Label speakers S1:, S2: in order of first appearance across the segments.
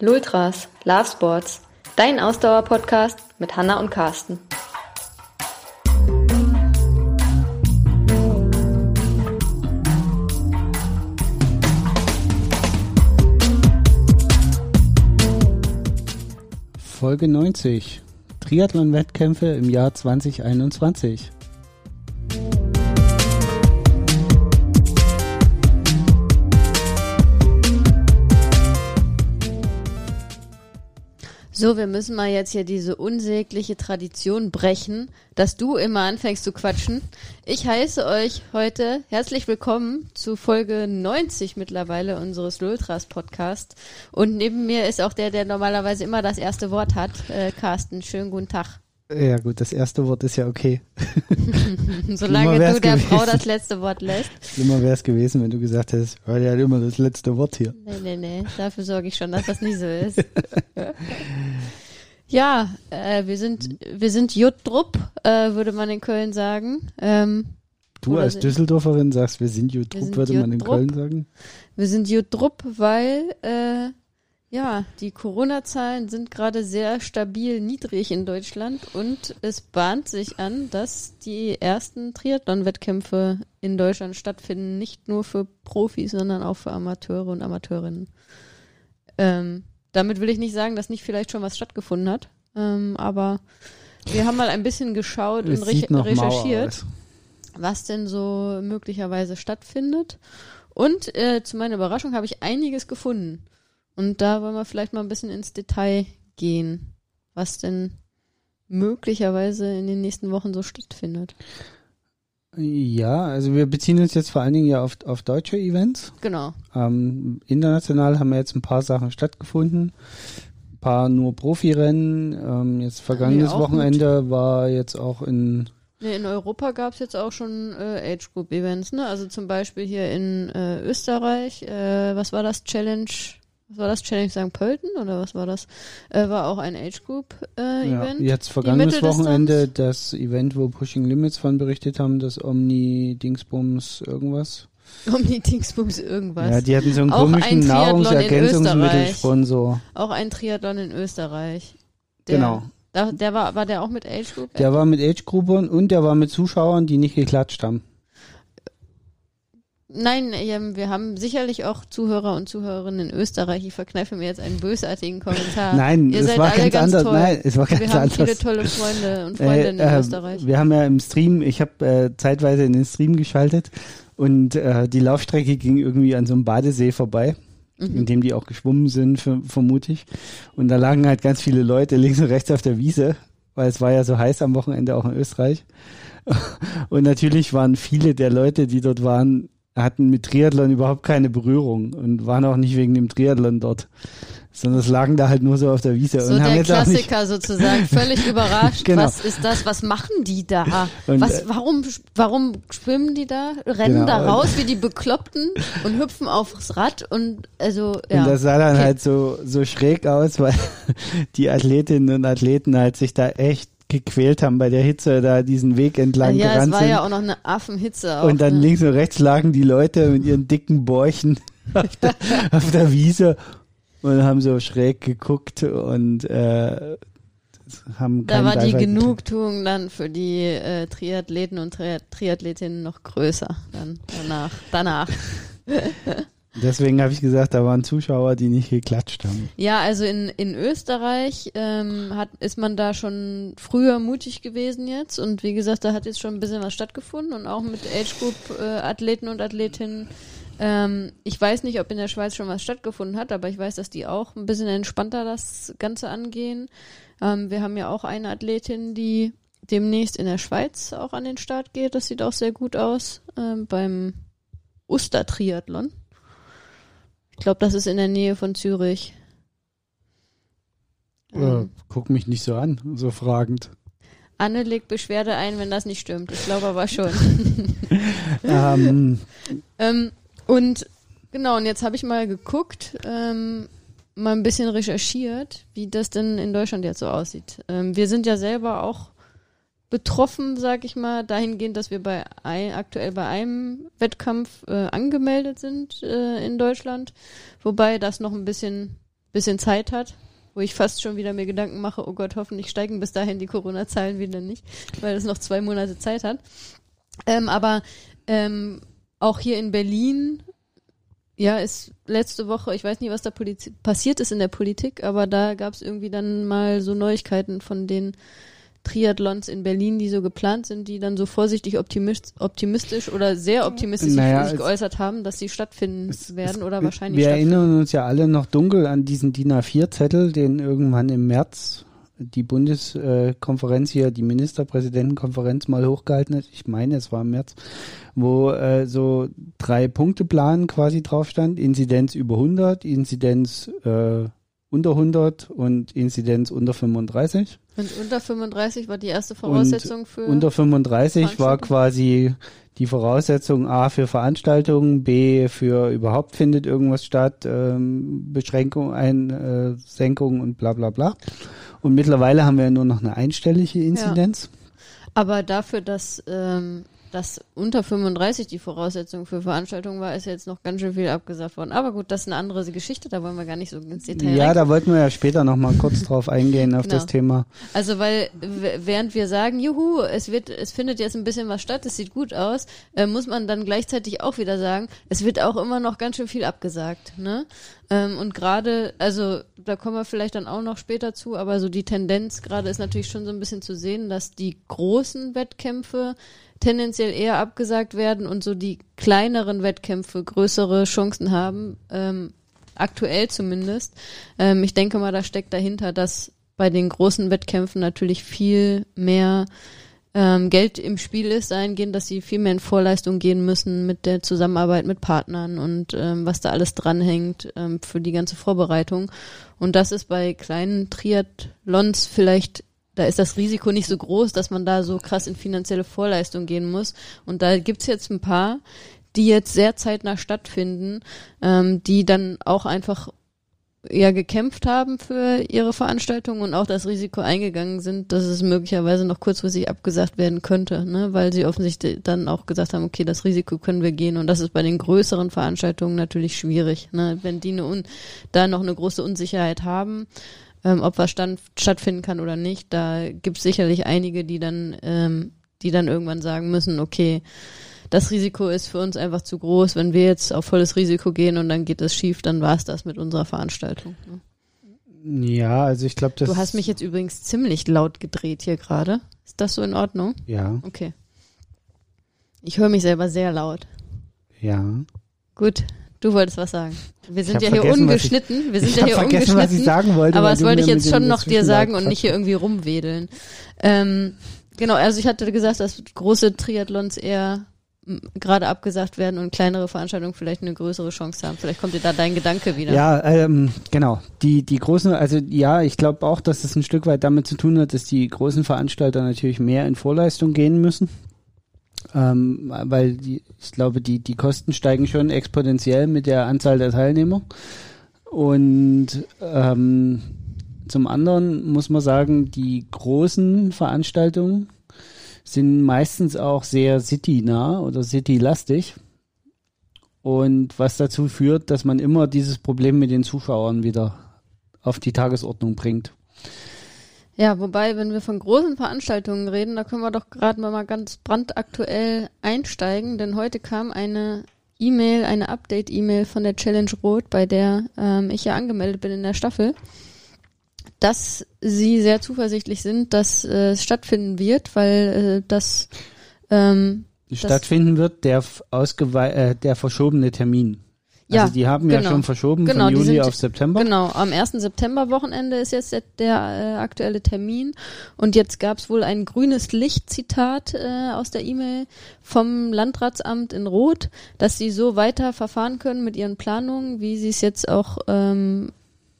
S1: Lultras, Love Sports, dein Ausdauer-Podcast mit Hanna und Carsten.
S2: Folge 90. Triathlon-Wettkämpfe im Jahr 2021.
S3: So, wir müssen mal jetzt hier diese unsägliche Tradition brechen, dass du immer anfängst zu quatschen. Ich heiße euch heute herzlich willkommen zu Folge 90 mittlerweile unseres Lultras Podcast. Und neben mir ist auch der, der normalerweise immer das erste Wort hat. Äh, Carsten, schönen guten Tag.
S2: Ja gut, das erste Wort ist ja okay.
S3: Solange du der gewesen. Frau das letzte Wort lässt.
S2: Schlimmer wäre es gewesen, wenn du gesagt hättest, oh, der hat immer das letzte Wort hier.
S3: Nee, nee, nee, dafür sorge ich schon, dass das nicht so ist. ja, äh, wir sind, wir sind Juttrupp, äh, würde man in Köln sagen. Ähm,
S2: du als Düsseldorferin sagst, wir sind Juttrupp, würde man in Köln sagen?
S3: Wir sind Juttrupp, weil äh, ja, die Corona-Zahlen sind gerade sehr stabil niedrig in Deutschland und es bahnt sich an, dass die ersten Triathlon-Wettkämpfe in Deutschland stattfinden, nicht nur für Profis, sondern auch für Amateure und Amateurinnen. Ähm, damit will ich nicht sagen, dass nicht vielleicht schon was stattgefunden hat, ähm, aber wir haben mal ein bisschen geschaut und re recherchiert, was denn so möglicherweise stattfindet. Und äh, zu meiner Überraschung habe ich einiges gefunden. Und da wollen wir vielleicht mal ein bisschen ins Detail gehen, was denn möglicherweise in den nächsten Wochen so stattfindet.
S2: Ja, also wir beziehen uns jetzt vor allen Dingen ja auf, auf deutsche Events.
S3: Genau.
S2: Ähm, international haben wir jetzt ein paar Sachen stattgefunden. Ein paar nur Profirennen. Ähm, jetzt vergangenes Wochenende gut. war jetzt auch in
S3: Nee, in Europa gab es jetzt auch schon äh, Age Group Events, ne? Also zum Beispiel hier in äh, Österreich, äh, was war das? Challenge was war das, Challenge St. Pölten oder was war das? Äh, war auch ein Age Group äh, ja, Event.
S2: Jetzt vergangenes Wochenende das Event, wo Pushing Limits von berichtet haben, das Omni Dingsbums irgendwas.
S3: Omni Dingsbums irgendwas.
S2: Ja, die hatten so einen auch komischen ein Nahrungsergänzungsmittelsponsor.
S3: Auch ein Triathlon in Österreich. Der,
S2: genau.
S3: Da, der war, war der auch mit Age Group?
S2: Der war mit Age Groupern und der war mit Zuschauern, die nicht geklatscht haben.
S3: Nein, wir haben sicherlich auch Zuhörer und Zuhörerinnen in Österreich. Ich verkneife mir jetzt einen bösartigen Kommentar.
S2: Nein,
S3: Ihr
S2: es
S3: seid
S2: war
S3: alle
S2: ganz,
S3: ganz
S2: anders.
S3: Toll.
S2: Nein, es war ganz
S3: wir haben
S2: anders.
S3: viele tolle Freunde und Freundinnen äh, äh, in Österreich.
S2: Wir haben ja im Stream, ich habe äh, zeitweise in den Stream geschaltet und äh, die Laufstrecke ging irgendwie an so einem Badesee vorbei. Mhm. in dem die auch geschwommen sind, vermute ich. Und da lagen halt ganz viele Leute links und rechts auf der Wiese, weil es war ja so heiß am Wochenende auch in Österreich. Und natürlich waren viele der Leute, die dort waren, hatten mit Triathlon überhaupt keine Berührung und waren auch nicht wegen dem Triathlon dort, sondern es lagen da halt nur so auf der Wiese.
S3: So
S2: und
S3: der
S2: haben jetzt
S3: Klassiker sozusagen, völlig überrascht. genau. Was ist das? Was machen die da? Und, was, äh, warum, warum schwimmen die da? Rennen genau. da raus wie die Bekloppten und hüpfen aufs Rad und also ja.
S2: Und das sah dann okay. halt so so schräg aus, weil die Athletinnen und Athleten halt sich da echt gequält haben bei der Hitze, da diesen Weg entlang
S3: ja,
S2: gerannt
S3: sind. Ja, es war
S2: sind.
S3: ja auch noch eine Affenhitze.
S2: Und dann
S3: ne?
S2: links und rechts lagen die Leute mit ihren dicken Bäuchen auf der, auf der Wiese und haben so schräg geguckt und äh, haben
S3: Da war die Genugtuung dann für die äh, Triathleten und Tri Triathletinnen noch größer dann danach. danach.
S2: Deswegen habe ich gesagt, da waren Zuschauer, die nicht geklatscht haben.
S3: Ja, also in, in Österreich ähm, hat, ist man da schon früher mutig gewesen jetzt und wie gesagt, da hat jetzt schon ein bisschen was stattgefunden und auch mit Age Group äh, Athleten und Athletinnen. Ähm, ich weiß nicht, ob in der Schweiz schon was stattgefunden hat, aber ich weiß, dass die auch ein bisschen entspannter das Ganze angehen. Ähm, wir haben ja auch eine Athletin, die demnächst in der Schweiz auch an den Start geht. Das sieht auch sehr gut aus ähm, beim Uster Triathlon. Ich glaube, das ist in der Nähe von Zürich.
S2: Ähm, guck mich nicht so an, so fragend.
S3: Anne legt Beschwerde ein, wenn das nicht stimmt. Ich glaube aber schon.
S2: ähm.
S3: ähm, und genau, und jetzt habe ich mal geguckt, ähm, mal ein bisschen recherchiert, wie das denn in Deutschland jetzt so aussieht. Ähm, wir sind ja selber auch betroffen, sag ich mal, dahingehend, dass wir bei ein, aktuell bei einem Wettkampf äh, angemeldet sind äh, in Deutschland, wobei das noch ein bisschen bisschen Zeit hat, wo ich fast schon wieder mir Gedanken mache, oh Gott, hoffentlich steigen bis dahin die Corona-Zahlen wieder nicht, weil es noch zwei Monate Zeit hat. Ähm, aber ähm, auch hier in Berlin, ja, ist letzte Woche, ich weiß nicht, was da passiert ist in der Politik, aber da gab es irgendwie dann mal so Neuigkeiten von den Triathlons in Berlin, die so geplant sind, die dann so vorsichtig optimistisch, optimistisch oder sehr optimistisch naja, sich geäußert haben, dass sie stattfinden es, werden es, oder wahrscheinlich
S2: Wir erinnern uns ja alle noch dunkel an diesen DIN A4-Zettel, den irgendwann im März die Bundeskonferenz hier, die Ministerpräsidentenkonferenz mal hochgehalten hat. Ich meine, es war im März, wo äh, so drei Punkteplan quasi drauf stand. Inzidenz über 100, Inzidenz äh, unter 100 und Inzidenz unter 35.
S3: Und unter 35 war die erste Voraussetzung und für.
S2: Unter 35 war quasi die Voraussetzung A für Veranstaltungen, B für überhaupt findet irgendwas statt, ähm, Beschränkung, Einsenkung äh, und bla bla bla. Und mittlerweile haben wir nur noch eine einstellige Inzidenz. Ja.
S3: Aber dafür, dass ähm, dass unter 35 die Voraussetzung für Veranstaltungen war, ist jetzt noch ganz schön viel abgesagt worden. Aber gut, das ist eine andere Geschichte, da wollen wir gar nicht so ins Detail
S2: Ja, rein. da wollten wir ja später noch mal kurz drauf eingehen auf genau. das Thema.
S3: Also, weil während wir sagen, juhu, es wird, es findet jetzt ein bisschen was statt, es sieht gut aus, äh, muss man dann gleichzeitig auch wieder sagen, es wird auch immer noch ganz schön viel abgesagt, ne? Ähm, und gerade, also da kommen wir vielleicht dann auch noch später zu, aber so die Tendenz gerade ist natürlich schon so ein bisschen zu sehen, dass die großen Wettkämpfe tendenziell eher abgesagt werden und so die kleineren Wettkämpfe größere Chancen haben, ähm, aktuell zumindest. Ähm, ich denke mal, da steckt dahinter, dass bei den großen Wettkämpfen natürlich viel mehr ähm, Geld im Spiel ist, dahingehend, dass sie viel mehr in Vorleistung gehen müssen mit der Zusammenarbeit mit Partnern und ähm, was da alles dranhängt ähm, für die ganze Vorbereitung. Und das ist bei kleinen Triathlons vielleicht da ist das Risiko nicht so groß, dass man da so krass in finanzielle Vorleistung gehen muss. Und da gibt's jetzt ein paar, die jetzt sehr zeitnah stattfinden, ähm, die dann auch einfach ja gekämpft haben für ihre Veranstaltung und auch das Risiko eingegangen sind, dass es möglicherweise noch kurzfristig abgesagt werden könnte, ne? weil sie offensichtlich dann auch gesagt haben, okay, das Risiko können wir gehen und das ist bei den größeren Veranstaltungen natürlich schwierig, ne? wenn die eine da noch eine große Unsicherheit haben ähm, ob was stand, stattfinden kann oder nicht. Da gibt es sicherlich einige, die dann, ähm, die dann irgendwann sagen müssen, okay, das Risiko ist für uns einfach zu groß. Wenn wir jetzt auf volles Risiko gehen und dann geht das schief, dann war es das mit unserer Veranstaltung.
S2: Ne? Ja, also ich glaube, das.
S3: Du hast mich jetzt übrigens ziemlich laut gedreht hier gerade. Ist das so in Ordnung?
S2: Ja.
S3: Okay. Ich höre mich selber sehr laut.
S2: Ja.
S3: Gut, Du wolltest was sagen. Wir sind ja hier ungeschnitten. Ich, wir sind ja hier ungeschnitten.
S2: Was ich sagen wollte,
S3: aber das wollte ich jetzt schon noch dir sagen und nicht hier irgendwie rumwedeln. Ähm, genau, also ich hatte gesagt, dass große Triathlons eher gerade abgesagt werden und kleinere Veranstaltungen vielleicht eine größere Chance haben. Vielleicht kommt dir da dein Gedanke wieder.
S2: Ja, ähm, genau. Die, die großen, also ja, ich glaube auch, dass es ein Stück weit damit zu tun hat, dass die großen Veranstalter natürlich mehr in Vorleistung gehen müssen ähm, weil die, ich glaube, die, die Kosten steigen schon exponentiell mit der Anzahl der Teilnehmer. Und ähm, zum anderen muss man sagen, die großen Veranstaltungen sind meistens auch sehr city-nah oder city-lastig. Und was dazu führt, dass man immer dieses Problem mit den Zuschauern wieder auf die Tagesordnung bringt.
S3: Ja, wobei, wenn wir von großen Veranstaltungen reden, da können wir doch gerade mal ganz brandaktuell einsteigen, denn heute kam eine E-Mail, eine Update-E-Mail von der Challenge Rot, bei der ähm, ich ja angemeldet bin in der Staffel, dass sie sehr zuversichtlich sind, dass äh, es stattfinden wird, weil äh, das ähm,
S2: stattfinden wird, der ausgewe äh, der verschobene Termin. Also ja, die haben genau. ja schon verschoben genau, von Juli sind, auf September.
S3: Genau, am 1. September-Wochenende ist jetzt der, der äh, aktuelle Termin. Und jetzt gab es wohl ein grünes Licht-Zitat äh, aus der E-Mail vom Landratsamt in Rot, dass sie so weiter verfahren können mit ihren Planungen, wie sie es jetzt auch ähm,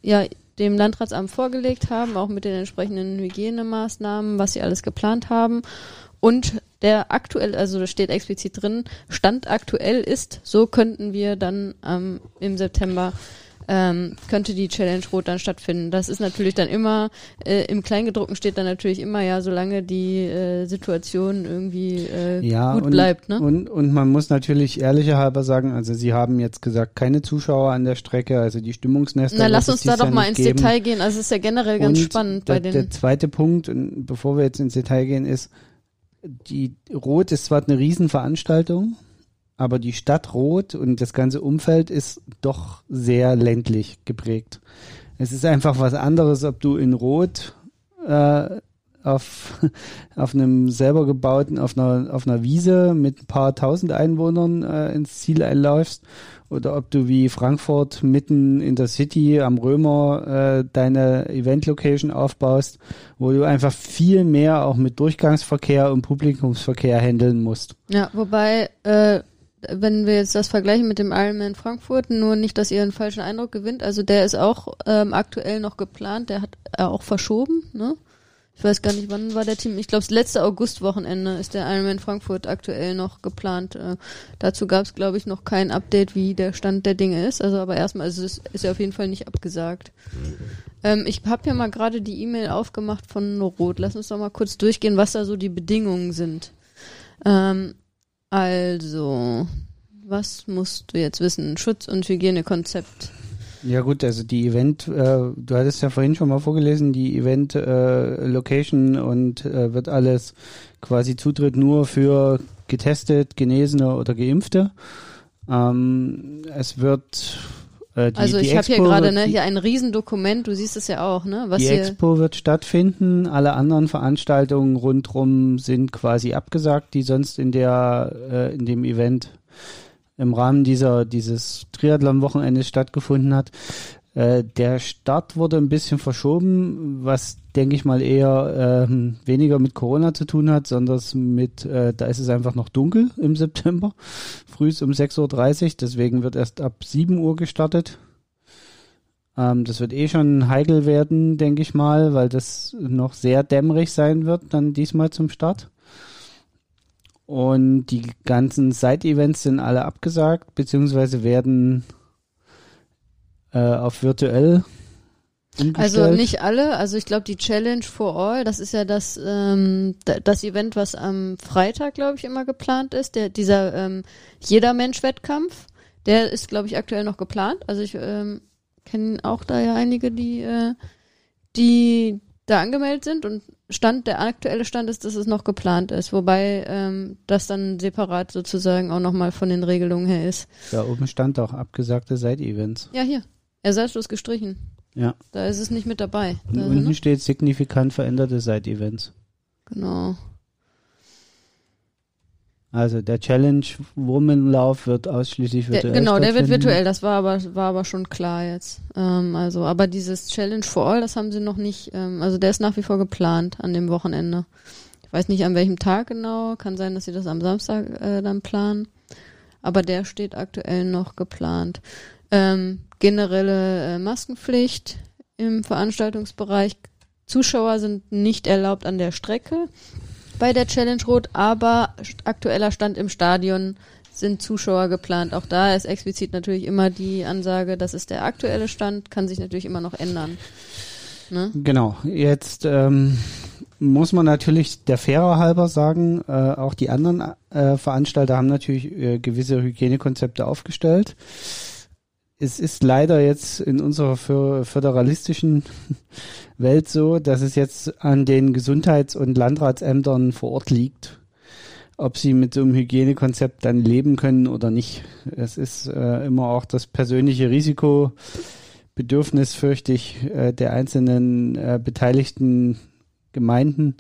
S3: ja, dem Landratsamt vorgelegt haben, auch mit den entsprechenden Hygienemaßnahmen, was sie alles geplant haben. Und der aktuell, also da steht explizit drin, Stand aktuell ist, so könnten wir dann ähm, im September ähm, könnte die Challenge Rot dann stattfinden. Das ist natürlich dann immer, äh, im Kleingedruckten steht dann natürlich immer, ja, solange die äh, Situation irgendwie äh,
S2: ja,
S3: gut
S2: und,
S3: bleibt. Ne?
S2: Und, und man muss natürlich ehrlicher halber sagen, also sie haben jetzt gesagt, keine Zuschauer an der Strecke, also die Stimmungsnester.
S3: Na, lass uns da doch mal ins
S2: geben.
S3: Detail gehen. Also es ist ja generell ganz
S2: Und
S3: spannend bei den.
S2: der zweite Punkt, und bevor wir jetzt ins Detail gehen, ist, die Rot ist zwar eine Riesenveranstaltung, aber die Stadt Rot und das ganze Umfeld ist doch sehr ländlich geprägt. Es ist einfach was anderes, ob du in Rot äh, auf, auf einem selber gebauten, auf einer, auf einer Wiese mit ein paar tausend Einwohnern äh, ins Ziel einläufst oder ob du wie Frankfurt mitten in der City am Römer äh, deine Event-Location aufbaust, wo du einfach viel mehr auch mit Durchgangsverkehr und Publikumsverkehr handeln musst.
S3: Ja, wobei, äh, wenn wir jetzt das vergleichen mit dem Ironman Frankfurt, nur nicht, dass ihr einen falschen Eindruck gewinnt. Also der ist auch ähm, aktuell noch geplant, der hat äh, auch verschoben, ne? Ich weiß gar nicht, wann war der Team. Ich glaube, das letzte Augustwochenende ist der Ironman Frankfurt aktuell noch geplant. Äh, dazu gab es, glaube ich, noch kein Update, wie der Stand der Dinge ist. Also aber erstmal, also es ist ja auf jeden Fall nicht abgesagt. Ähm, ich habe ja mal gerade die E-Mail aufgemacht von Rot. Lass uns doch mal kurz durchgehen, was da so die Bedingungen sind. Ähm, also, was musst du jetzt wissen? Schutz- und Hygienekonzept.
S2: Ja gut, also die Event, äh, du hattest ja vorhin schon mal vorgelesen, die Event äh, Location und äh, wird alles quasi Zutritt nur für getestet, Genesene oder Geimpfte. Ähm, es wird äh, die,
S3: also ich habe hier gerade ne, hier ein Riesendokument, du siehst es ja auch, ne? Was
S2: die
S3: hier
S2: Expo wird stattfinden, alle anderen Veranstaltungen rundrum sind quasi abgesagt, die sonst in der äh, in dem Event im Rahmen dieser dieses Triathlon-Wochenendes stattgefunden hat. Äh, der Start wurde ein bisschen verschoben, was denke ich mal eher ähm, weniger mit Corona zu tun hat, sondern mit, äh, da ist es einfach noch dunkel im September, frühs um 6.30 Uhr, deswegen wird erst ab 7 Uhr gestartet. Ähm, das wird eh schon heikel werden, denke ich mal, weil das noch sehr dämmerig sein wird, dann diesmal zum Start. Und die ganzen Side-Events sind alle abgesagt, beziehungsweise werden äh, auf virtuell umgestellt.
S3: Also nicht alle, also ich glaube die Challenge for All, das ist ja das ähm, da- das Event, was am Freitag, glaube ich, immer geplant ist, der dieser ähm, jeder Mensch Wettkampf, der ist glaube ich aktuell noch geplant. Also ich ähm, kenne auch da ja einige, die äh, die da angemeldet sind und Stand der aktuelle Stand ist, dass es noch geplant ist, wobei ähm, das dann separat sozusagen auch noch mal von den Regelungen her ist.
S2: Da oben stand auch abgesagte Side-Events.
S3: Ja hier ersatzlos gestrichen.
S2: Ja.
S3: Da ist es nicht mit dabei.
S2: Und
S3: Da,
S2: unten
S3: ne?
S2: steht signifikant veränderte Side-Events.
S3: Genau.
S2: Also der Challenge Woman-Lauf wird ausschließlich
S3: Der,
S2: virtuell
S3: genau, der wird virtuell, das war aber, war aber schon klar jetzt. Ähm, also, aber dieses Challenge for All, das haben sie noch nicht, ähm, also der ist nach wie vor geplant an dem Wochenende. Ich weiß nicht an welchem Tag genau, kann sein, dass sie das am Samstag äh, dann planen. Aber der steht aktuell noch geplant. Ähm, generelle äh, Maskenpflicht im Veranstaltungsbereich. Zuschauer sind nicht erlaubt an der Strecke bei der Challenge Rot, aber aktueller Stand im Stadion sind Zuschauer geplant. Auch da ist explizit natürlich immer die Ansage, das ist der aktuelle Stand, kann sich natürlich immer noch ändern. Ne?
S2: Genau, jetzt ähm, muss man natürlich der Fairer halber sagen, äh, auch die anderen äh, Veranstalter haben natürlich äh, gewisse Hygienekonzepte aufgestellt. Es ist leider jetzt in unserer föder- föderalistischen Welt so, dass es jetzt an den Gesundheits- und Landratsämtern vor Ort liegt, ob sie mit so einem Hygienekonzept dann leben können oder nicht. Es ist äh, immer auch das persönliche Risiko, Bedürfnis, fürchte ich, äh, der einzelnen äh, beteiligten Gemeinden,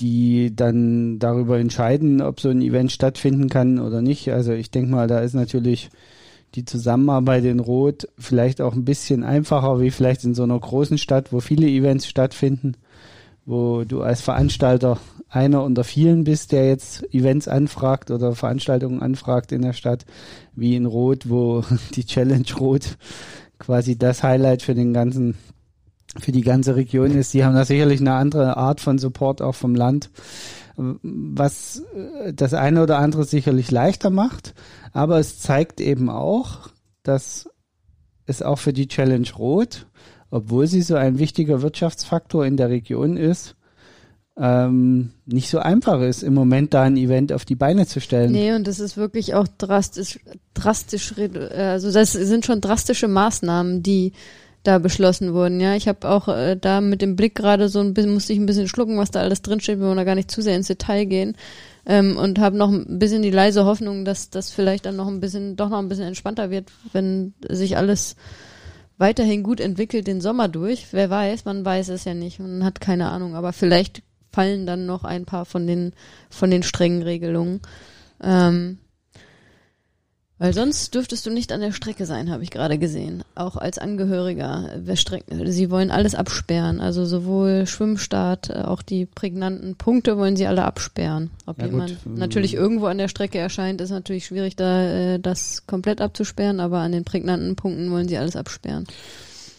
S2: die dann darüber entscheiden, ob so ein Event stattfinden kann oder nicht. Also ich denke mal, da ist natürlich die Zusammenarbeit in Rot vielleicht auch ein bisschen einfacher, wie vielleicht in so einer großen Stadt, wo viele Events stattfinden, wo du als Veranstalter einer unter vielen bist, der jetzt Events anfragt oder Veranstaltungen anfragt in der Stadt, wie in Rot, wo die Challenge Rot quasi das Highlight für den ganzen, für die ganze Region ist. Die haben da sicherlich eine andere Art von Support auch vom Land, was das eine oder andere sicherlich leichter macht, aber es zeigt eben auch, dass ist auch für die Challenge Rot, obwohl sie so ein wichtiger Wirtschaftsfaktor in der Region ist, ähm, nicht so einfach ist, im Moment da ein Event auf die Beine zu stellen.
S3: Nee, und das ist wirklich auch drastisch, drastisch, also das sind schon drastische Maßnahmen, die da beschlossen wurden. Ja, ich habe auch äh, da mit dem Blick gerade so ein bisschen, musste ich ein bisschen schlucken, was da alles drinsteht, wir wollen da gar nicht zu sehr ins Detail gehen. Ähm, und habe noch ein bisschen die leise Hoffnung, dass das vielleicht dann noch ein bisschen, doch noch ein bisschen entspannter wird, wenn sich alles weiterhin gut entwickelt den Sommer durch. Wer weiß, man weiß es ja nicht man hat keine Ahnung, aber vielleicht fallen dann noch ein paar von den von den strengen Regelungen. Ähm, weil sonst dürftest du nicht an der Strecke sein, habe ich gerade gesehen. Auch als Angehöriger. Sie wollen alles absperren. Also sowohl Schwimmstart, äh, auch die prägnanten Punkte wollen sie alle absperren. Ob ja, jemand gut. natürlich irgendwo an der Strecke erscheint, ist natürlich schwierig, da äh, das komplett abzusperren, aber an den prägnanten Punkten wollen sie alles absperren.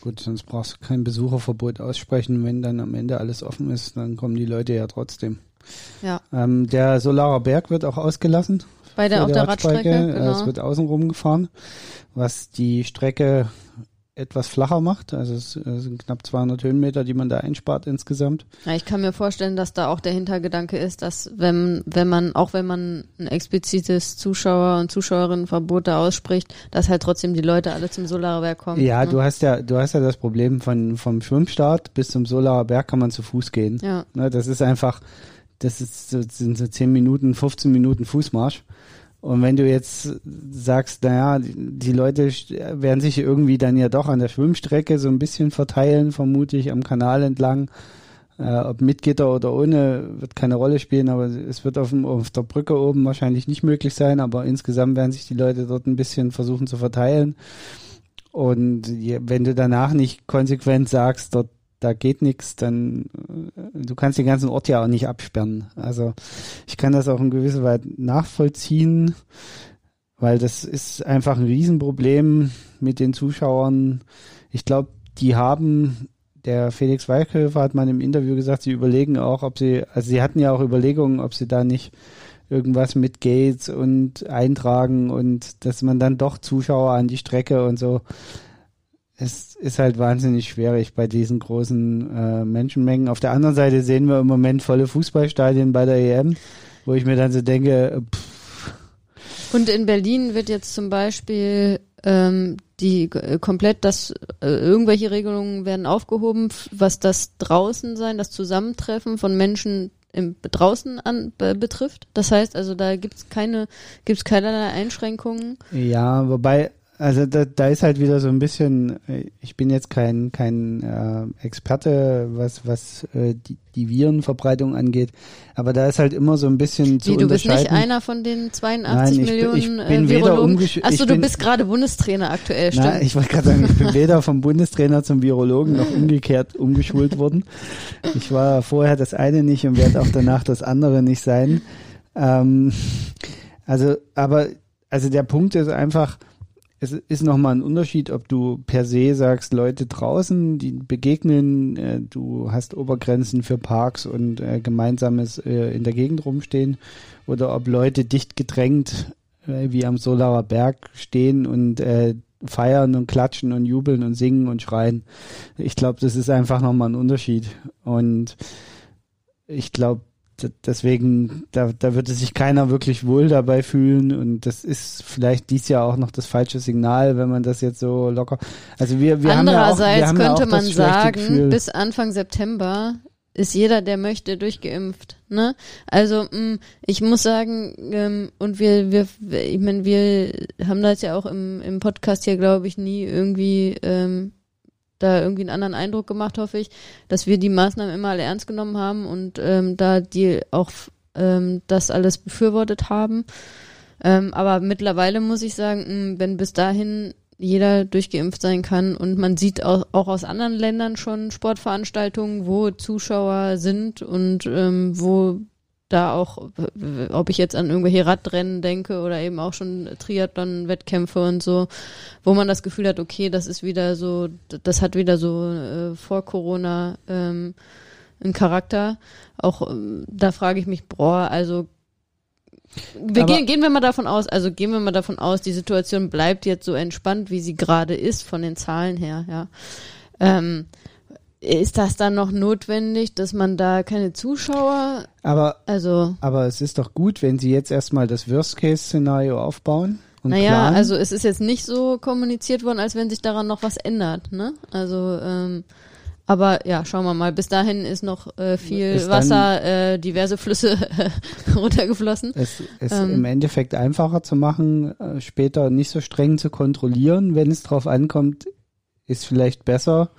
S2: Gut, sonst brauchst du kein Besucherverbot aussprechen. Wenn dann am Ende alles offen ist, dann kommen die Leute ja trotzdem.
S3: Ja.
S2: Ähm, der Solarer Berg wird auch ausgelassen.
S3: Bei der, auf der Radstrecke. Radstrecke.
S2: Genau. Es wird außenrum gefahren, was die Strecke etwas flacher macht. Also es sind knapp 200 Höhenmeter, die man da einspart insgesamt.
S3: Ja, ich kann mir vorstellen, dass da auch der Hintergedanke ist, dass wenn, wenn man, auch wenn man ein explizites Zuschauer- und Zuschauerinnenverbot da ausspricht, dass halt trotzdem die Leute alle zum Solarberg kommen.
S2: Ja, ne? du hast ja, du hast ja das Problem von, vom Schwimmstart bis zum Solarberg kann man zu Fuß gehen.
S3: Ja.
S2: Ne, das ist einfach, das ist, das sind so 10 Minuten, 15 Minuten Fußmarsch. Und wenn du jetzt sagst, naja, die Leute werden sich irgendwie dann ja doch an der Schwimmstrecke so ein bisschen verteilen, vermute ich, am Kanal entlang. Äh, ob mit Gitter oder ohne, wird keine Rolle spielen, aber es wird auf, dem, auf der Brücke oben wahrscheinlich nicht möglich sein, aber insgesamt werden sich die Leute dort ein bisschen versuchen zu verteilen. Und wenn du danach nicht konsequent sagst, dort da geht nichts, dann äh, du kannst den ganzen Ort ja auch nicht absperren. Also ich kann das auch in gewisser Weise nachvollziehen, weil das ist einfach ein Riesenproblem mit den Zuschauern. Ich glaube, die haben, der Felix Weihöfer hat mal im Interview gesagt, sie überlegen auch, ob sie, also sie hatten ja auch Überlegungen, ob sie da nicht irgendwas mit Gates und eintragen und dass man dann doch Zuschauer an die Strecke und so es ist halt wahnsinnig schwierig bei diesen großen äh, Menschenmengen. Auf der anderen Seite sehen wir im Moment volle Fußballstadien bei der EM, wo ich mir dann so denke, pff.
S3: Und in Berlin wird jetzt zum Beispiel ähm, die äh, komplett das äh, irgendwelche Regelungen werden aufgehoben, was das draußen sein, das Zusammentreffen von Menschen im, draußen an be, betrifft. Das heißt also, da gibt's keine, gibt's keinerlei Einschränkungen.
S2: Ja, wobei also da, da ist halt wieder so ein bisschen, ich bin jetzt kein, kein äh, Experte, was, was äh, die, die Virenverbreitung angeht, aber da ist halt immer so ein bisschen zu
S3: Wie, du bist
S2: nicht
S3: einer von den 82
S2: Nein,
S3: Millionen
S2: ich, ich bin äh, Virologen?
S3: Achso, du bist gerade Bundestrainer aktuell, stimmt.
S2: Nein, ich wollte gerade sagen, ich bin weder vom Bundestrainer zum Virologen noch umgekehrt umgeschult worden. Ich war vorher das eine nicht und werde auch danach das andere nicht sein. Ähm, also, aber, also der Punkt ist einfach, es ist nochmal ein Unterschied, ob du per se sagst, Leute draußen, die begegnen, äh, du hast Obergrenzen für Parks und äh, Gemeinsames äh, in der Gegend rumstehen, oder ob Leute dicht gedrängt äh, wie am Solarer Berg stehen und äh, feiern und klatschen und jubeln und singen und schreien. Ich glaube, das ist einfach nochmal ein Unterschied. Und ich glaube, deswegen, da, da würde sich keiner wirklich wohl dabei fühlen und das ist vielleicht dies Jahr auch noch das falsche Signal, wenn man das jetzt so locker. Also wir, wir
S3: Andererseits
S2: haben ja
S3: auch, wir
S2: könnte
S3: haben ja man sagen, Gefühl, bis Anfang September ist jeder, der möchte, durchgeimpft. Ne? Also mh, mm, ich muss sagen, ähm, und wir, wir, ich meine, wir haben das ja auch im, im Podcast hier, glaube ich, nie irgendwie ähm, da irgendwie einen anderen Eindruck gemacht, hoffe ich, dass wir die Maßnahmen immer alle ernst genommen haben und ähm, da die auch ähm, das alles befürwortet haben. Ähm, aber mittlerweile muss ich sagen, hm, wenn bis dahin jeder durchgeimpft sein kann und man sieht auch, auch aus anderen Ländern schon Sportveranstaltungen, wo Zuschauer sind und ähm, wo da auch, ob ich jetzt an irgendwelche Radrennen denke oder eben auch schon Triathlon-Wettkämpfe und so, wo man das Gefühl hat, okay, das ist wieder so, das hat wieder so äh, vor Corona ähm, einen Charakter. Auch ähm, da frage ich mich, boah, also Wir
S2: Aber-
S3: gehen, gehen wir mal davon aus, also gehen wir mal davon aus, die Situation bleibt jetzt so entspannt, wie sie gerade ist, von den Zahlen her, ja. Ähm, ist das dann noch notwendig, dass man da keine Zuschauer,
S2: Aber,
S3: also,
S2: aber es ist doch gut, wenn sie jetzt erstmal das Worst-Case-Szenario aufbauen und
S3: naja,
S2: planen.
S3: also es ist jetzt nicht so kommuniziert worden, als wenn sich daran noch was ändert, ne? Also, ähm, aber ja, schauen wir mal. Bis dahin ist noch äh, viel
S2: Ist
S3: Wasser, äh, diverse Flüsse runtergeflossen.
S2: es es
S3: Ähm.
S2: im Endeffekt einfacher zu machen, äh, später nicht so streng zu kontrollieren, wenn es drauf ankommt, ist vielleicht besser,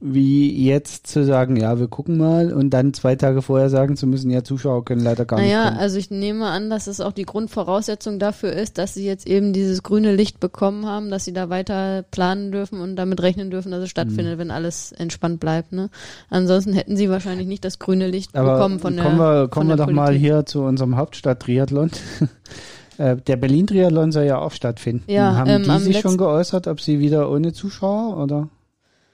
S2: wie jetzt zu sagen, ja, wir gucken mal und dann zwei Tage vorher sagen zu müssen, ja, Zuschauer können leider gar nicht
S3: Naja, also ich nehme an, dass es auch die Grundvoraussetzung dafür ist, dass sie jetzt eben dieses grüne Licht bekommen haben, dass sie da weiter planen dürfen und damit rechnen dürfen, dass es stattfindet,
S2: Mhm.
S3: wenn alles entspannt bleibt. Ne? Ansonsten hätten sie wahrscheinlich nicht das grüne Licht
S2: Aber
S3: bekommen von der
S2: kommen wir, kommen wir doch mal
S3: Politik.
S2: hier zu unserem Hauptstadt-Triathlon. Äh, Der Berlin-Triathlon soll ja auch stattfinden.
S3: Ja,
S2: Haben
S3: ähm,
S2: die sich schon geäußert, ob sie wieder ohne Zuschauer oder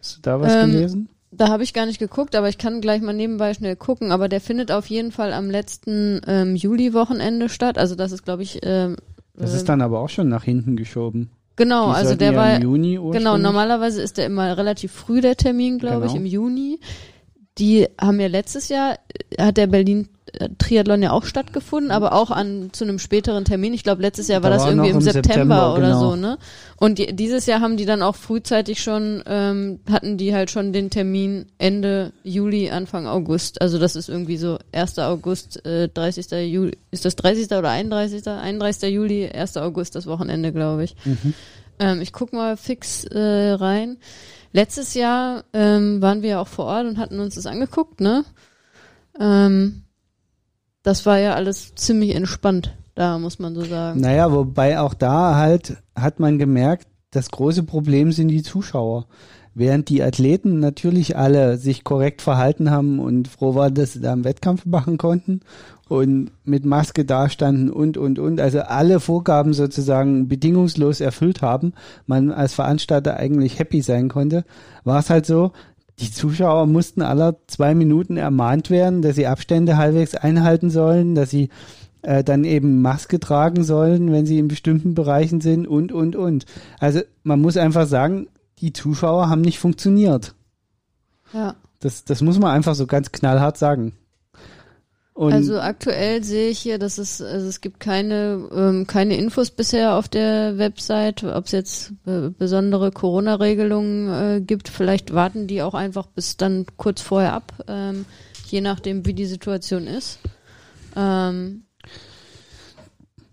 S2: hast du da was
S3: Ähm,
S2: gelesen?
S3: Da habe ich gar nicht geguckt, aber ich kann gleich mal nebenbei schnell gucken. Aber der findet auf jeden Fall am letzten ähm, Juli-Wochenende statt. Also das ist, glaube ich, ähm,
S2: Das
S3: äh,
S2: ist dann aber auch schon nach hinten geschoben.
S3: genau.
S2: Die
S3: Also der
S2: ja
S3: war Genau, normalerweise ist der immer relativ früh der Termin, glaube ich,
S2: Genau.
S3: im Juni. Die haben ja letztes Jahr, äh, hat der Berlin Triathlon ja auch stattgefunden, aber auch an zu einem späteren Termin. Ich glaube, letztes Jahr war
S2: Da
S3: das
S2: war
S3: irgendwie im September,
S2: September,
S3: oder
S2: genau.
S3: so, ne? Und die, dieses Jahr haben die dann auch frühzeitig schon, ähm, hatten die halt schon den Termin Ende Juli, Anfang August. Also das ist irgendwie so 1. August, äh, 30. Juli, ist das 30. oder 31. 31. Juli, 1. August, das Wochenende, glaube ich.
S2: Mhm.
S3: Ähm, ich guck mal fix äh, rein. Letztes Jahr ähm, waren wir ja auch vor Ort und hatten uns das angeguckt, ne? Ähm, das war ja alles ziemlich entspannt, da muss man so sagen.
S2: Naja, wobei auch da halt hat man gemerkt, das große Problem sind die Zuschauer. Während die Athleten natürlich alle sich korrekt verhalten haben und froh waren, dass sie da einen Wettkampf machen konnten und mit Maske dastanden und, und, und, also alle Vorgaben sozusagen bedingungslos erfüllt haben, man als Veranstalter eigentlich happy sein konnte, war es halt so, die Zuschauer mussten aller zwei Minuten ermahnt werden, dass sie Abstände halbwegs einhalten sollen, dass sie äh, dann eben Maske tragen sollen, wenn sie in bestimmten Bereichen sind und, und, und. Also man muss einfach sagen, die Zuschauer haben nicht funktioniert.
S3: Ja.
S2: Das, das muss man einfach so ganz knallhart sagen. Und
S3: also aktuell sehe ich hier, dass es, also es gibt keine, ähm, keine Infos bisher auf der Website, ob es jetzt äh, besondere Corona-Regelungen äh, gibt. Vielleicht warten die auch einfach bis dann kurz vorher ab, ähm, je nachdem, wie die Situation ist. Ähm,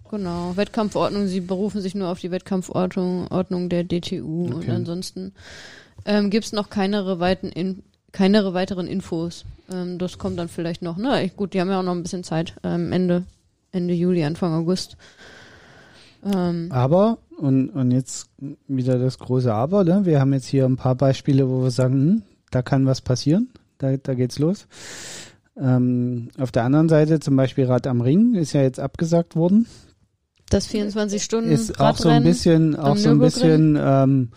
S3: genau, Wettkampfordnung, sie berufen sich nur auf die Wettkampfordnung Ordnung der DTU und
S2: Okay.
S3: ansonsten ähm, gibt es noch keine, weiten in, keine weiteren Infos. Ähm, das kommt dann vielleicht noch. Ne? Ich- Gut, die haben ja auch noch ein bisschen Zeit. Ähm, Ende, Ende Juli, Anfang August. Ähm,
S2: Aber, und, und jetzt wieder das große Aber, ne? wir haben jetzt hier ein paar Beispiele, wo wir sagen, hm, da kann was passieren, da, da geht's los. Ähm, auf der anderen Seite zum Beispiel Rad am Ring ist ja jetzt abgesagt worden.
S3: das 24 Stunden
S2: ist auch so ein bisschen, auch so ein bisschen ähm,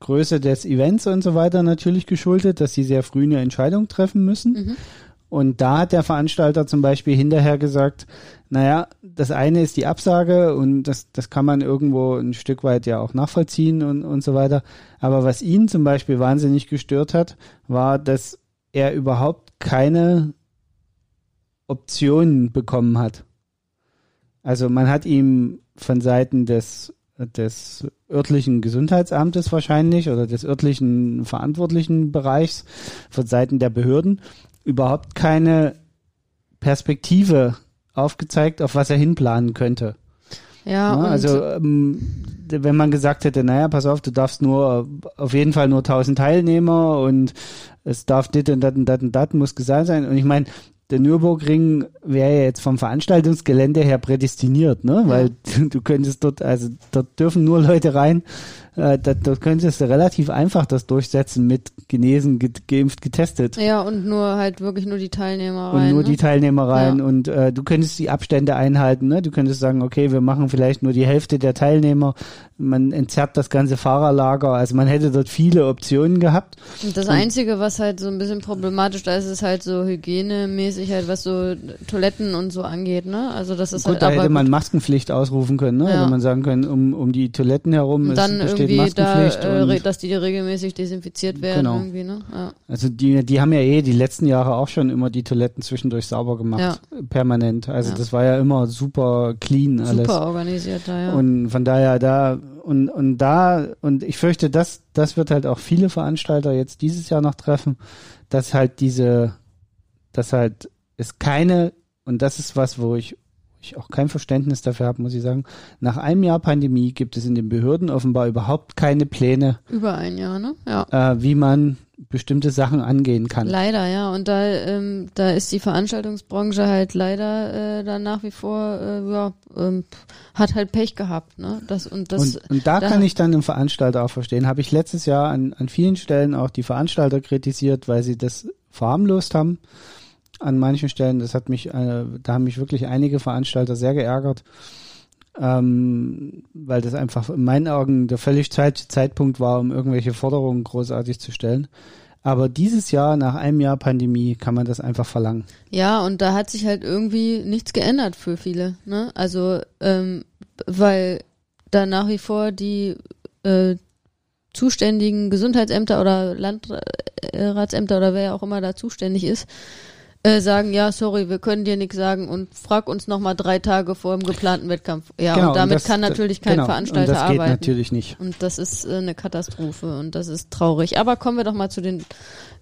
S2: Größe des Events und so weiter natürlich geschuldet, dass sie sehr früh eine Entscheidung treffen müssen.
S3: Mhm.
S2: Und da hat der Veranstalter zum Beispiel hinterher gesagt, naja, das eine ist die Absage und das, das kann man irgendwo ein Stück weit ja auch nachvollziehen und, und so weiter. Aber was ihn zum Beispiel wahnsinnig gestört hat, war, dass er überhaupt keine Optionen bekommen hat. Also man hat ihm von Seiten des, des örtlichen Gesundheitsamtes wahrscheinlich oder des örtlichen verantwortlichen Bereichs, von Seiten der Behörden, überhaupt keine Perspektive aufgezeigt, auf was er hinplanen könnte.
S3: Ja,
S2: Ja,
S3: und
S2: also ähm, wenn man gesagt hätte, naja, pass auf, du darfst nur auf jeden Fall nur 1000 Teilnehmer und es darf dit und dat und dat und dat muss gesagt sein. Und ich meine, der Nürburgring wäre ja jetzt vom Veranstaltungsgelände her prädestiniert, ne? Weil du, du könntest dort, also dort dürfen nur Leute rein, äh, dort, dort könntest du relativ einfach das durchsetzen mit genesen, ge geimpft, getestet.
S3: Ja, und nur halt wirklich nur die Teilnehmer
S2: Und
S3: rein.
S2: nur
S3: ne?
S2: die Teilnehmer rein
S3: Ja.
S2: und äh, du könntest die Abstände einhalten, ne? Du könntest sagen, okay, wir machen vielleicht nur die Hälfte der Teilnehmer, man entzerrt das ganze Fahrerlager, also man hätte dort viele Optionen gehabt.
S3: Und das Einzige, was halt so ein bisschen problematisch da ist, ist halt so hygienemäßig halt, was so Toiletten und so angeht, ne? Also das ist
S2: Gut,
S3: halt
S2: da hätte man Maskenpflicht ausrufen können, ne?
S3: Ja.
S2: Hätte man sagen können, um, um die Toiletten herum
S3: und
S2: ist, besteht
S3: irgendwie da, äh, dass die regelmäßig desinfiziert werden
S2: Genau.
S3: irgendwie, ne? Ja.
S2: also die, die haben ja eh die letzten Jahre auch schon immer die Toiletten zwischendurch sauber gemacht,
S3: Ja.
S2: permanent. Also
S3: Ja.
S2: das war ja immer super clean alles.
S3: Super organisiert da, ja.
S2: Und von daher da und und da und ich fürchte, das das wird halt auch viele Veranstalter jetzt dieses Jahr noch treffen, dass halt diese, dass halt es keine und das ist was, wo ich ich auch kein Verständnis dafür habe, muss ich sagen. Nach einem Jahr Pandemie gibt es in den Behörden offenbar überhaupt keine Pläne,
S3: Über ein Jahr, ne? Ja.
S2: äh, wie man bestimmte Sachen angehen kann.
S3: Leider, ja. Und da, ähm, da ist die Veranstaltungsbranche halt leider äh, da nach wie vor, äh, ja, ähm, hat halt Pech gehabt, ne? Das und das.
S2: und, und da,
S3: da-
S2: kann ich dann den Veranstalter auch verstehen. Habe ich letztes Jahr an, an vielen Stellen auch die Veranstalter kritisiert, weil sie das verharmlost haben. An manchen Stellen, das hat mich, äh, da haben mich wirklich einige Veranstalter sehr geärgert, ähm, weil das einfach in meinen Augen der völlig falsche Zeitpunkt war, um irgendwelche Forderungen großartig zu stellen. Aber dieses Jahr, nach einem Jahr Pandemie, kann man das einfach verlangen.
S3: Ja, und da hat sich halt irgendwie nichts geändert für viele, ne? Also, ähm, weil da nach wie vor die äh, zuständigen Gesundheitsämter oder Landratsämter oder wer auch immer da zuständig ist, äh, sagen, ja, sorry, wir können dir nichts sagen und frag uns nochmal drei Tage vor dem geplanten Wettkampf. Ja,
S2: Genau,
S3: und damit
S2: das-
S3: kann natürlich kein
S2: genau,
S3: Veranstalter
S2: und das geht
S3: arbeiten.
S2: natürlich nicht.
S3: Und das ist äh, eine Katastrophe und das ist traurig. Aber kommen wir doch mal zu den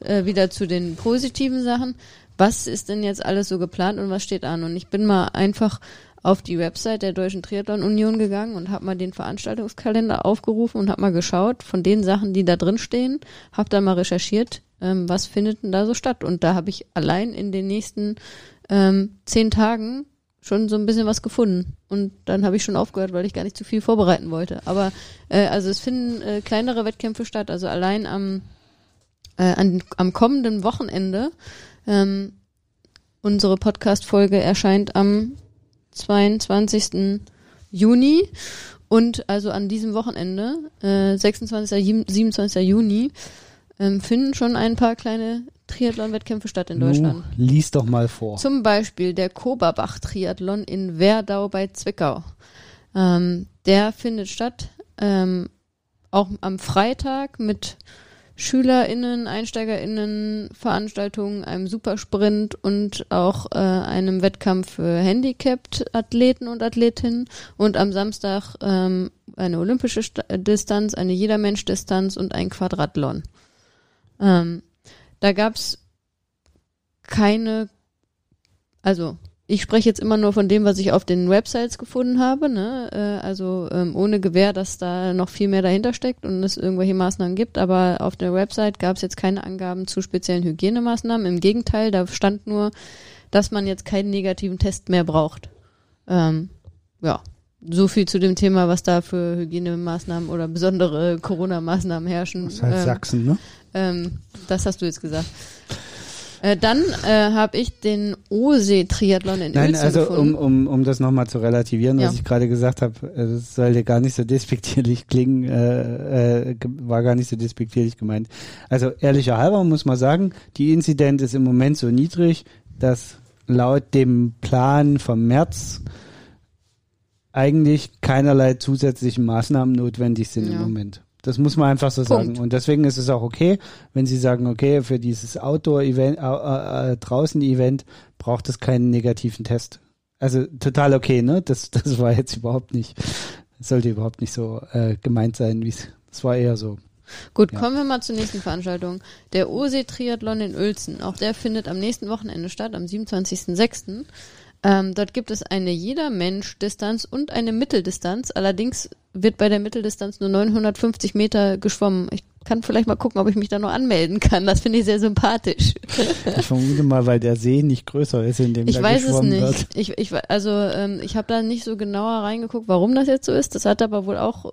S3: äh, wieder zu den positiven Sachen. Was ist denn jetzt alles so geplant und was steht an? Und ich bin mal einfach auf die Website der Deutschen Triathlon Union gegangen und habe mal den Veranstaltungskalender aufgerufen und habe mal geschaut von den Sachen, die da drin stehen, habe da mal recherchiert, ähm, was findet denn da so statt. Und da habe ich allein in den nächsten ähm, zehn Tagen schon so ein bisschen was gefunden. Und dann habe ich schon aufgehört, weil ich gar nicht zu viel vorbereiten wollte. Aber äh, also es finden äh, kleinere Wettkämpfe statt. Also allein am, äh, an, am kommenden Wochenende. Ähm, unsere Podcast-Folge erscheint am 22. Juni. Und also an diesem Wochenende, äh, 26. Jem- 27. Juni, ähm, finden schon ein paar kleine Triathlon-Wettkämpfe statt in Deutschland.
S2: Nu, lies doch mal vor.
S3: Zum Beispiel der Koberbach-Triathlon in Werdau bei Zwickau. Ähm, der findet statt ähm, auch am Freitag mit SchülerInnen, EinsteigerInnen, Veranstaltungen, einem Supersprint und auch äh, einem Wettkampf für Handicapped-Athleten und Athletinnen und am Samstag ähm, eine olympische Sta Distanz, eine Jedermensch-Distanz und ein Quadrathlon. Ähm, da gab's keine, also ich spreche jetzt immer nur von dem, was ich auf den Websites gefunden habe, ne? Äh, also ähm, ohne Gewähr, dass da noch viel mehr dahinter steckt und es irgendwelche Maßnahmen gibt, aber auf der Website gab es jetzt keine Angaben zu speziellen Hygienemaßnahmen. Im Gegenteil, da stand nur, dass man jetzt keinen negativen Test mehr braucht. Ähm, ja, so viel zu dem Thema, was da für Hygienemaßnahmen oder besondere Corona-Maßnahmen herrschen.
S2: Das halt
S3: Ähm,
S2: Sachsen, ne?
S3: ähm, das hast du jetzt gesagt. Äh, dann äh, habe ich den Osee-Triathlon in
S2: Nein,
S3: Uelzen
S2: also um,
S3: gefunden.
S2: um, um das nochmal zu relativieren,
S3: Ja.
S2: was ich gerade gesagt habe, äh, das sollte gar nicht so despektierlich klingen, äh, äh, war gar nicht so despektierlich gemeint. Also ehrlicher halber muss man sagen, die Inzidenz ist im Moment so niedrig, dass laut dem Plan vom März eigentlich keinerlei zusätzlichen Maßnahmen notwendig sind im
S3: Ja.
S2: Moment. Das muss man einfach so
S3: Punkt.
S2: sagen. Und deswegen ist es auch okay, wenn Sie sagen, okay, für dieses Outdoor-Event, äh, äh, draußen-Event braucht es keinen negativen Test. Also total okay, ne? Das, das war jetzt überhaupt nicht, sollte überhaupt nicht so äh, gemeint sein, wie es, das war eher so.
S3: Gut,
S2: ja.
S3: kommen wir mal zur nächsten Veranstaltung. Der Osee-Triathlon in Uelzen. Auch der findet am nächsten Wochenende statt, am 27.06. Ähm, dort gibt es eine Jeder-Mensch-Distanz und eine Mitteldistanz. Allerdings wird bei der Mitteldistanz nur 950 Meter geschwommen. Ich kann vielleicht mal gucken, ob ich mich da noch anmelden kann. Das finde ich sehr sympathisch.
S2: Ich vermute mal, weil der See nicht größer ist, in dem
S3: Ich
S2: da
S3: weiß es
S2: geschwommen
S3: nicht.
S2: wird.
S3: Ich, ich, also ähm, ich habe da nicht so genauer reingeguckt, warum das jetzt so ist. Das hat aber wohl auch,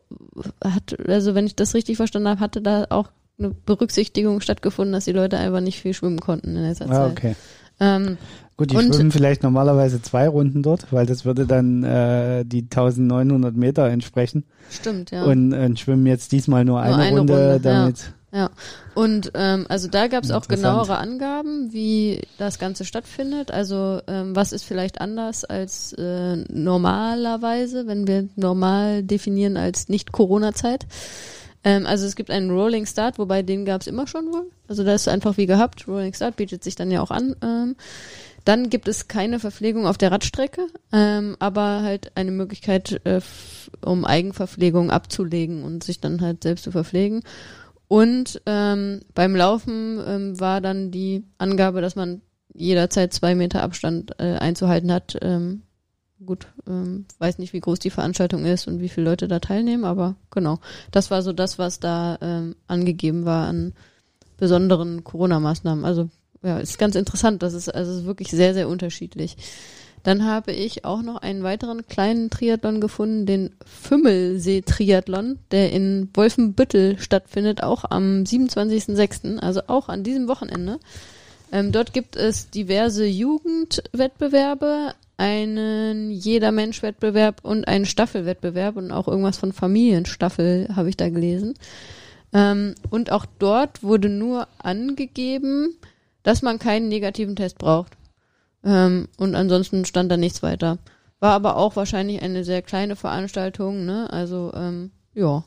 S3: hat, also wenn ich das richtig verstanden habe, hatte da auch eine Berücksichtigung stattgefunden, dass die Leute einfach nicht viel schwimmen konnten in letzter
S2: Ah,
S3: Zeit.
S2: okay.
S3: Ähm,
S2: Gut, die
S3: Und-
S2: schwimmen vielleicht normalerweise zwei Runden dort, weil das würde dann äh, die 1900 Meter entsprechen.
S3: stimmt, ja.
S2: Und äh, schwimmen jetzt diesmal nur, eine,
S3: eine
S2: Runde,
S3: Runde, ja.
S2: damit.
S3: Ja, und ähm, also da gab es auch genauere Angaben, wie das Ganze stattfindet. Also ähm, was ist vielleicht anders als äh, normalerweise, wenn wir normal definieren als nicht Corona-Zeit. Ähm, also es gibt einen Rolling Start, wobei den gab es immer schon wohl. Also das ist einfach wie gehabt. Rolling Start bietet sich dann ja auch an. Ähm, dann gibt es keine Verpflegung auf der Radstrecke, ähm, aber halt eine Möglichkeit, äh, um Eigenverpflegung abzulegen und sich dann halt selbst zu verpflegen. Und ähm, beim Laufen ähm, war dann die Angabe, dass man jederzeit zwei Meter Abstand äh, einzuhalten hat. Ähm, gut, ähm, weiß nicht, wie groß die Veranstaltung ist und wie viele Leute da teilnehmen, aber genau, das war so das, was da ähm, angegeben war an besonderen Corona-Maßnahmen. Also ja, ist ganz interessant. Das ist also wirklich sehr, sehr unterschiedlich. Dann habe ich auch noch einen weiteren kleinen Triathlon gefunden, den Fümmelsee-Triathlon, der in Wolfenbüttel stattfindet, auch am 27.06., also auch an diesem Wochenende. Ähm, dort gibt es diverse Jugendwettbewerbe, einen Jeder-Mensch-Wettbewerb und einen Staffelwettbewerb und auch irgendwas von Familienstaffel habe ich da gelesen. Ähm, und auch dort wurde nur angegeben, dass man keinen negativen Test braucht. Ähm, und ansonsten stand da nichts weiter. War aber auch wahrscheinlich eine sehr kleine Veranstaltung, ne? Also, ähm, ja.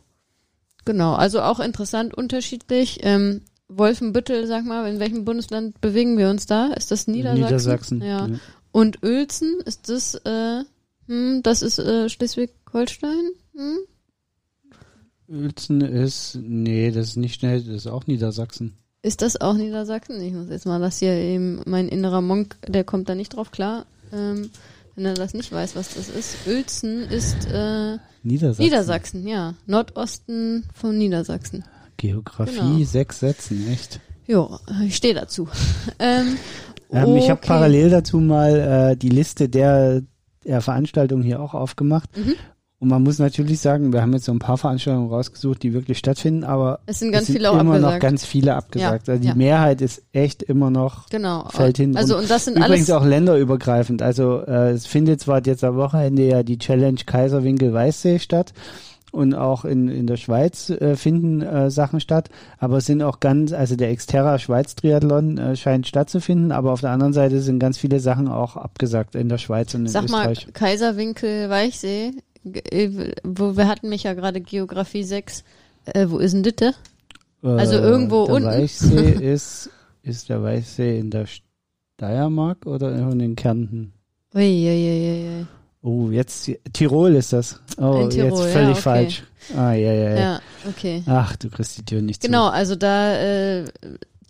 S3: Genau, also auch interessant, unterschiedlich. Ähm, Wolfenbüttel, sag mal, in welchem Bundesland bewegen wir uns da? Ist das Niedersachsen?
S2: Niedersachsen.
S3: Ja. Und Uelzen, ist das, äh, hm, das ist äh, Schleswig-Holstein? Hm?
S2: Uelzen ist, nee, das ist nicht schnell, das ist auch Niedersachsen.
S3: Ist das auch Niedersachsen? Ich muss jetzt mal das hier eben, mein innerer Monk, der kommt da nicht drauf klar, ähm, wenn er das nicht weiß, was das ist. Uelzen ist äh,
S2: Niedersachsen.
S3: Niedersachsen, ja. Nordosten von Niedersachsen.
S2: Geografie,
S3: Genau.
S2: sechs Sätzen, echt.
S3: Jo, ich stehe dazu. ähm,
S2: Ähm, Ich habe
S3: okay.
S2: parallel dazu mal äh, die Liste der, der Veranstaltungen hier auch aufgemacht.
S3: Mhm.
S2: Und man muss natürlich sagen, wir haben jetzt so ein paar Veranstaltungen rausgesucht, die wirklich stattfinden, aber
S3: Es sind ganz
S2: es sind
S3: viele
S2: immer noch
S3: abgesagt.
S2: ganz viele abgesagt.
S3: Ja,
S2: also die
S3: ja.
S2: Mehrheit ist echt immer noch
S3: Genau.
S2: fällt hin.
S3: Also und das sind
S2: übrigens auch länderübergreifend. Also äh, es findet zwar jetzt am Wochenende ja die Challenge Kaiserwinkel Weißsee statt und auch in, in der Schweiz äh, finden äh, Sachen statt, aber es sind auch ganz, also der Xterra Schweiz Triathlon äh, scheint stattzufinden, aber auf der anderen Seite sind ganz viele Sachen auch abgesagt in der Schweiz und in
S3: Sag mal,
S2: Österreich.
S3: Kaiserwinkel, Weichsee, äh, wo wir hatten mich ja gerade Geografie 6. Äh, wo ist denn das? also irgendwo
S2: der
S3: unten.
S2: Weichsee ist, ist der Weichsee in der Steiermark oder in den Kärnten?
S3: Uiuiuiui.
S2: Oh, jetzt Tirol ist das. Oh,
S3: Tirol,
S2: jetzt
S3: ja,
S2: völlig
S3: okay.
S2: falsch. Ah, ja, ja, ja.
S3: Ja, okay.
S2: Ach, du kriegst die Tür nicht
S3: Genau, also da, äh,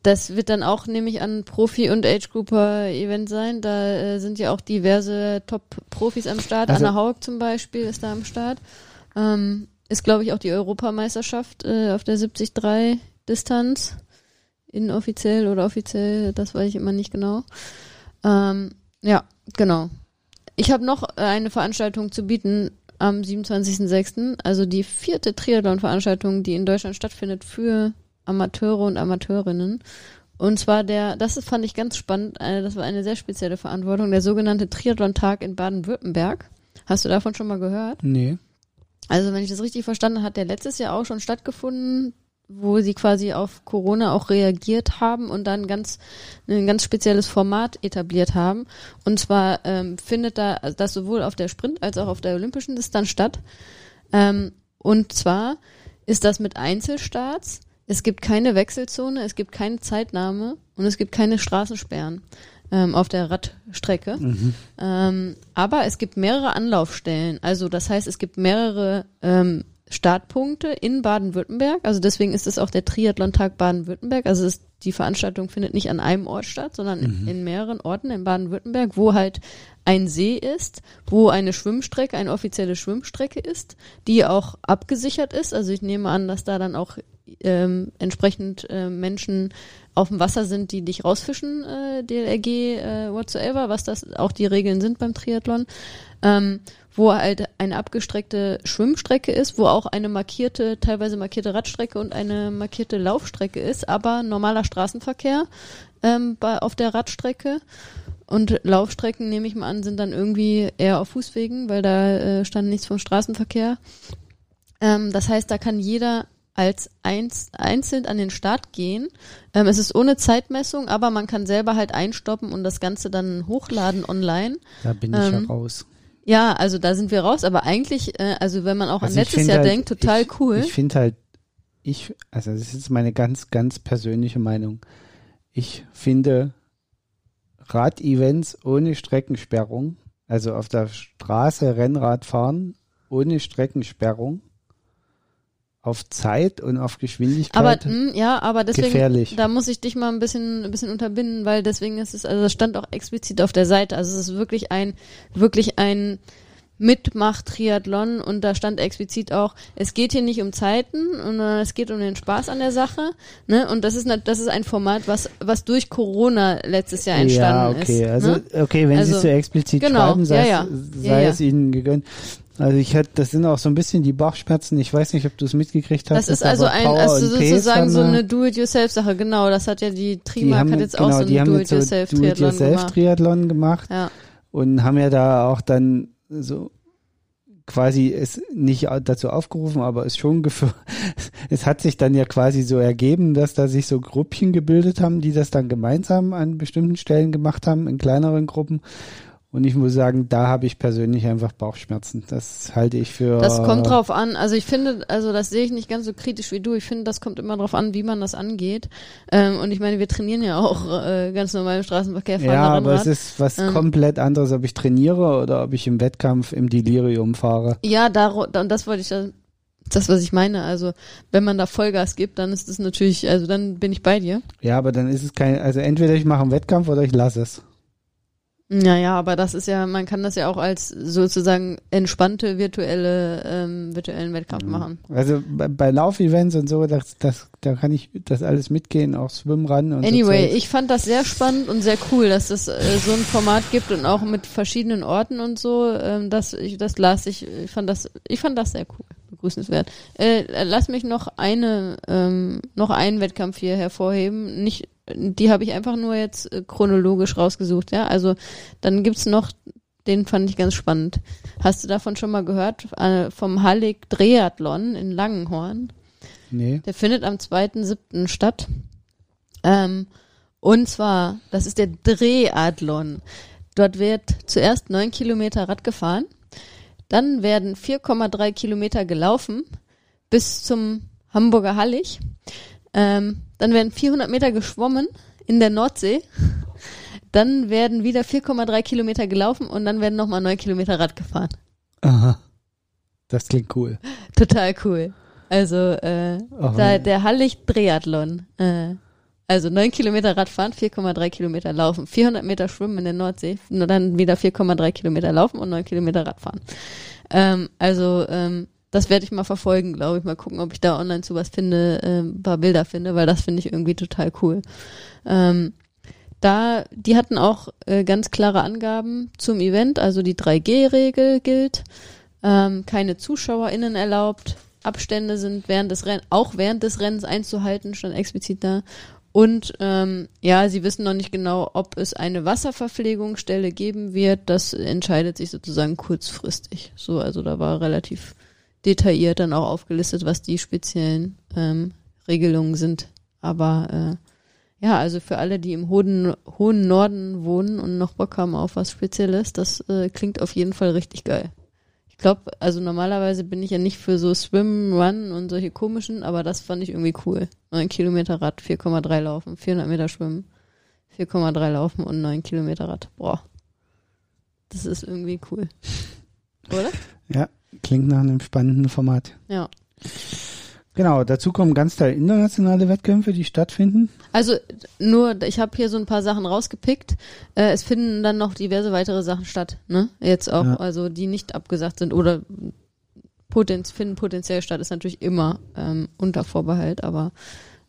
S3: das wird dann auch, nehme ich an, Profi- und Age-Grouper-Event sein. Da äh, sind ja auch diverse Top-Profis am Start.
S2: Also-
S3: Anna Haug zum Beispiel ist da am Start. Ähm, ist, glaube ich, auch die Europameisterschaft äh, auf der 73-Distanz. Inoffiziell oder offiziell, das weiß ich immer nicht genau. Ähm, ja, genau. Ich habe noch eine Veranstaltung zu bieten am 27.06., also die vierte Triathlon-Veranstaltung, die in Deutschland stattfindet für Amateure und Amateurinnen. Und zwar der, das fand ich ganz spannend, äh, das war eine sehr spezielle Verantwortung, der sogenannte Triathlon-Tag in Baden-Württemberg. Hast du davon schon mal gehört?
S2: Nee.
S3: Also, wenn ich das richtig verstanden habe, hat der letztes Jahr auch schon stattgefunden, wo sie quasi auf Corona auch reagiert haben und dann ganz ein ganz spezielles Format etabliert haben. Und zwar ähm, findet da das sowohl auf der Sprint als auch auf der olympischen Distanz statt. Ähm, und zwar ist das mit Einzelstarts. Es gibt keine Wechselzone, es gibt keine Zeitnahme und es gibt keine Straßensperren ähm, auf der Radstrecke. Ähm, aber es gibt mehrere Anlaufstellen. Also das heißt, es gibt mehrere ähm, Startpunkte in Baden-Württemberg. Also deswegen ist es auch der Triathlon-Tag Baden-Württemberg. Also es, die Veranstaltung findet nicht an einem Ort statt, sondern in, in mehreren Orten in Baden-Württemberg, wo halt ein See ist, wo eine Schwimmstrecke, eine offizielle Schwimmstrecke ist, die auch abgesichert ist. Also ich nehme an, dass da dann auch ähm, entsprechend äh, Menschen auf dem Wasser sind, die dich rausfischen, äh, DLRG, äh, whatsoever, was das auch die Regeln sind beim Triathlon, ähm, wo halt eine abgestreckte Schwimmstrecke ist, wo auch eine markierte, teilweise markierte Radstrecke und eine markierte Laufstrecke ist, aber normaler Straßenverkehr ähm, bei, auf der Radstrecke. Und Laufstrecken, nehme ich mal an, sind dann irgendwie eher auf Fußwegen, weil da äh, stand nichts vom Straßenverkehr. Ähm, das heißt, da kann jeder als eins, einzeln an den Start gehen. Ähm, es ist ohne Zeitmessung, aber man kann selber halt einstoppen und das Ganze dann hochladen online.
S2: Da bin ich
S3: Ähm,
S2: ja raus.
S3: Ja, also da sind wir raus, aber eigentlich, äh, also wenn man auch
S2: Also
S3: an letztes Jahr
S2: halt,
S3: denkt, total
S2: ich,
S3: cool.
S2: Ich finde halt, ich, also das ist jetzt meine ganz, ganz persönliche Meinung. Ich finde Radevents ohne Streckensperrung, also auf der Straße Rennrad fahren ohne Streckensperrung, auf Zeit und auf
S3: aber
S2: Geschwindigkeit
S3: mh, ja, aber deswegen,
S2: gefährlich.
S3: da muss ich dich mal ein bisschen, ein bisschen unterbinden, weil deswegen ist es, also das stand auch explizit auf der Seite. Also es ist wirklich ein, wirklich ein Mitmach-Triathlon und da stand explizit auch, es geht hier nicht um Zeiten, sondern es geht um den Spaß an der Sache. Ne? Und das ist, nat- das ist ein Format, was, was durch Corona letztes Jahr entstanden
S2: ja, okay.
S3: ist.
S2: Also,
S3: ne?
S2: okay, wenn Sie
S3: Also,
S2: es so explizit
S3: genau,
S2: schreiben, sei,
S3: ja, ja.
S2: sei
S3: ja.
S2: es Ihnen gegönnt. Also ich hatte, das sind auch so ein bisschen die Bauchschmerzen. Ich weiß nicht, ob du es mitgekriegt hast.
S3: Das ist also ein,
S2: Power
S3: also sozusagen so eine Do-it-yourself-Sache, genau. Das hat ja die
S2: die
S3: Trimark
S2: haben,
S3: hat jetzt
S2: genau,
S3: auch so
S2: die
S3: ein
S2: haben jetzt so
S3: Do-it-yourself-Triathlon gemacht.
S2: Do-it-yourself-Triathlon gemacht
S3: Ja.
S2: und haben ja da auch dann so quasi es nicht dazu aufgerufen, aber es schon geführt. Es hat sich dann ja quasi so ergeben, dass da sich so Gruppchen gebildet haben, die das dann gemeinsam an bestimmten Stellen gemacht haben, in kleineren Gruppen. Und ich muss sagen, da habe ich persönlich einfach Bauchschmerzen. Das halte ich für.
S3: Das kommt drauf an. Also ich finde, also das sehe ich nicht ganz so kritisch wie du. Ich finde, das kommt immer drauf an, wie man das angeht. Ähm, und ich meine, wir trainieren ja auch äh, ganz normal im Straßenverkehr. fahren
S2: Ja,
S3: da
S2: aber es ist was
S3: Ähm.
S2: komplett anderes, ob ich trainiere oder ob ich im Wettkampf im Delirium fahre.
S3: Ja, dar und das wollte ich ja, das, was ich meine. Also wenn man da Vollgas gibt, dann ist das natürlich, also dann bin ich bei dir.
S2: Ja, aber dann ist es kein, also entweder ich mache einen Wettkampf oder ich lasse es.
S3: Naja, aber das ist ja, man kann das ja auch als sozusagen entspannte virtuelle, ähm, virtuellen Wettkampf machen.
S2: Also bei, bei Laufevents und so, das, das, da kann ich das alles mitgehen, auch Schwimmran und
S3: Anyway,
S2: so.
S3: Ich fand das sehr spannend und sehr cool, dass es äh, so ein Format gibt und auch mit verschiedenen Orten und so. Ähm, das, ich, das las ich, ich fand das, ich fand das sehr cool, begrüßenswert. Äh, lass mich noch eine, ähm, noch einen Wettkampf hier hervorheben. Nicht, die habe ich einfach nur jetzt äh, chronologisch rausgesucht. Ja, also dann gibt's noch, den fand ich ganz spannend. Hast du davon schon mal gehört? Äh, vom Hallig Triathlon in Langenhorn.
S2: Nee.
S3: Der findet am 2.7. statt. Ähm, und zwar, das ist der Drehathlon. Dort wird zuerst neun Kilometer Rad gefahren, dann werden 4,3 Kilometer gelaufen bis zum Hamburger Hallig. Ähm, dann werden 400 Meter geschwommen in der Nordsee. Dann werden wieder 4,3 Kilometer gelaufen und dann werden nochmal neun Kilometer Rad gefahren.
S2: Aha. Das klingt cool.
S3: Total cool. Also äh, da, der Hallig Triathlon. Äh, also neun Kilometer Radfahren, 4,3 Kilometer laufen, 400 Meter schwimmen in der Nordsee, nur dann wieder 4,3 Kilometer laufen und neun Kilometer Radfahren. Ähm, also ähm, das werde ich mal verfolgen, glaube ich. Mal gucken, ob ich da online zu was finde, äh, ein paar Bilder finde, weil das finde ich irgendwie total cool. Ähm, da, die hatten auch äh, ganz klare Angaben zum Event, also die 3G-Regel gilt, ähm, keine ZuschauerInnen erlaubt, Abstände sind während des Renn auch während des Rennens einzuhalten, stand explizit da. Und ähm, ja, sie wissen noch nicht genau, ob es eine Wasserverpflegungsstelle geben wird. Das entscheidet sich sozusagen kurzfristig. So, also da war relativ detailliert dann auch aufgelistet, was die speziellen ähm, Regelungen sind. Aber äh, ja, also für alle, die im hohen, hohen Norden wohnen und noch Bock haben auf was Spezielles, das äh, klingt auf jeden Fall richtig geil. Ich glaube, also normalerweise bin ich ja nicht für so Swim, Run und solche komischen, aber das fand ich irgendwie cool. 9 Kilometer Rad, 4,3 laufen, 400 Meter schwimmen, 4,3 laufen und 9 Kilometer Rad. Boah. Das ist irgendwie cool. Oder?
S2: Ja, klingt nach einem spannenden Format.
S3: Ja.
S2: Genau, dazu kommen ganz Teil internationale Wettkämpfe, die stattfinden.
S3: Also nur, ich habe hier so ein paar Sachen rausgepickt. Äh, es finden dann noch diverse weitere Sachen statt, ne? Jetzt auch,
S2: Ja.
S3: also die nicht abgesagt sind oder Potenz finden potenziell statt, ist natürlich immer ähm, unter Vorbehalt, aber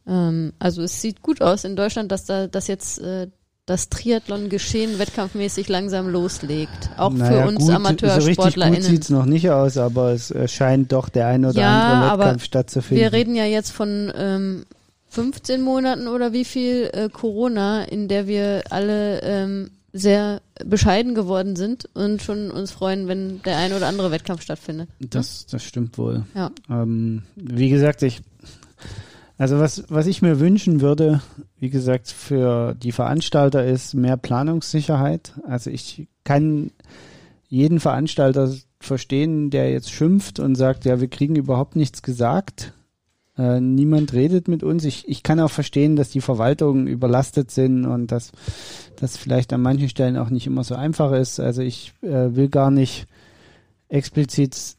S3: ähm, also es sieht gut aus in Deutschland, dass da dass jetzt äh, das Triathlon-Geschehen wettkampfmäßig langsam loslegt. Auch
S2: naja,
S3: für uns
S2: gut, So richtig
S3: AmateursportlerInnen.
S2: gut sieht's noch nicht aus, aber es scheint doch der ein oder
S3: Ja,
S2: andere
S3: aber
S2: Wettkampf stattzufinden.
S3: Wir reden ja jetzt von ähm, 15 Monaten oder wie viel äh, Corona, in der wir alle ähm, sehr bescheiden geworden sind und schon uns freuen, wenn der ein oder andere Wettkampf stattfindet.
S2: Das, das stimmt wohl.
S3: Ja.
S2: Ähm, wie gesagt, ich, also was, was ich mir wünschen würde, wie gesagt, für die Veranstalter ist mehr Planungssicherheit. Also ich kann jeden Veranstalter verstehen, der jetzt schimpft und sagt, ja, wir kriegen überhaupt nichts gesagt. Äh, niemand redet mit uns. Ich, ich kann auch verstehen, dass die Verwaltungen überlastet sind und dass das vielleicht an manchen Stellen auch nicht immer so einfach ist. Also ich äh, will gar nicht explizit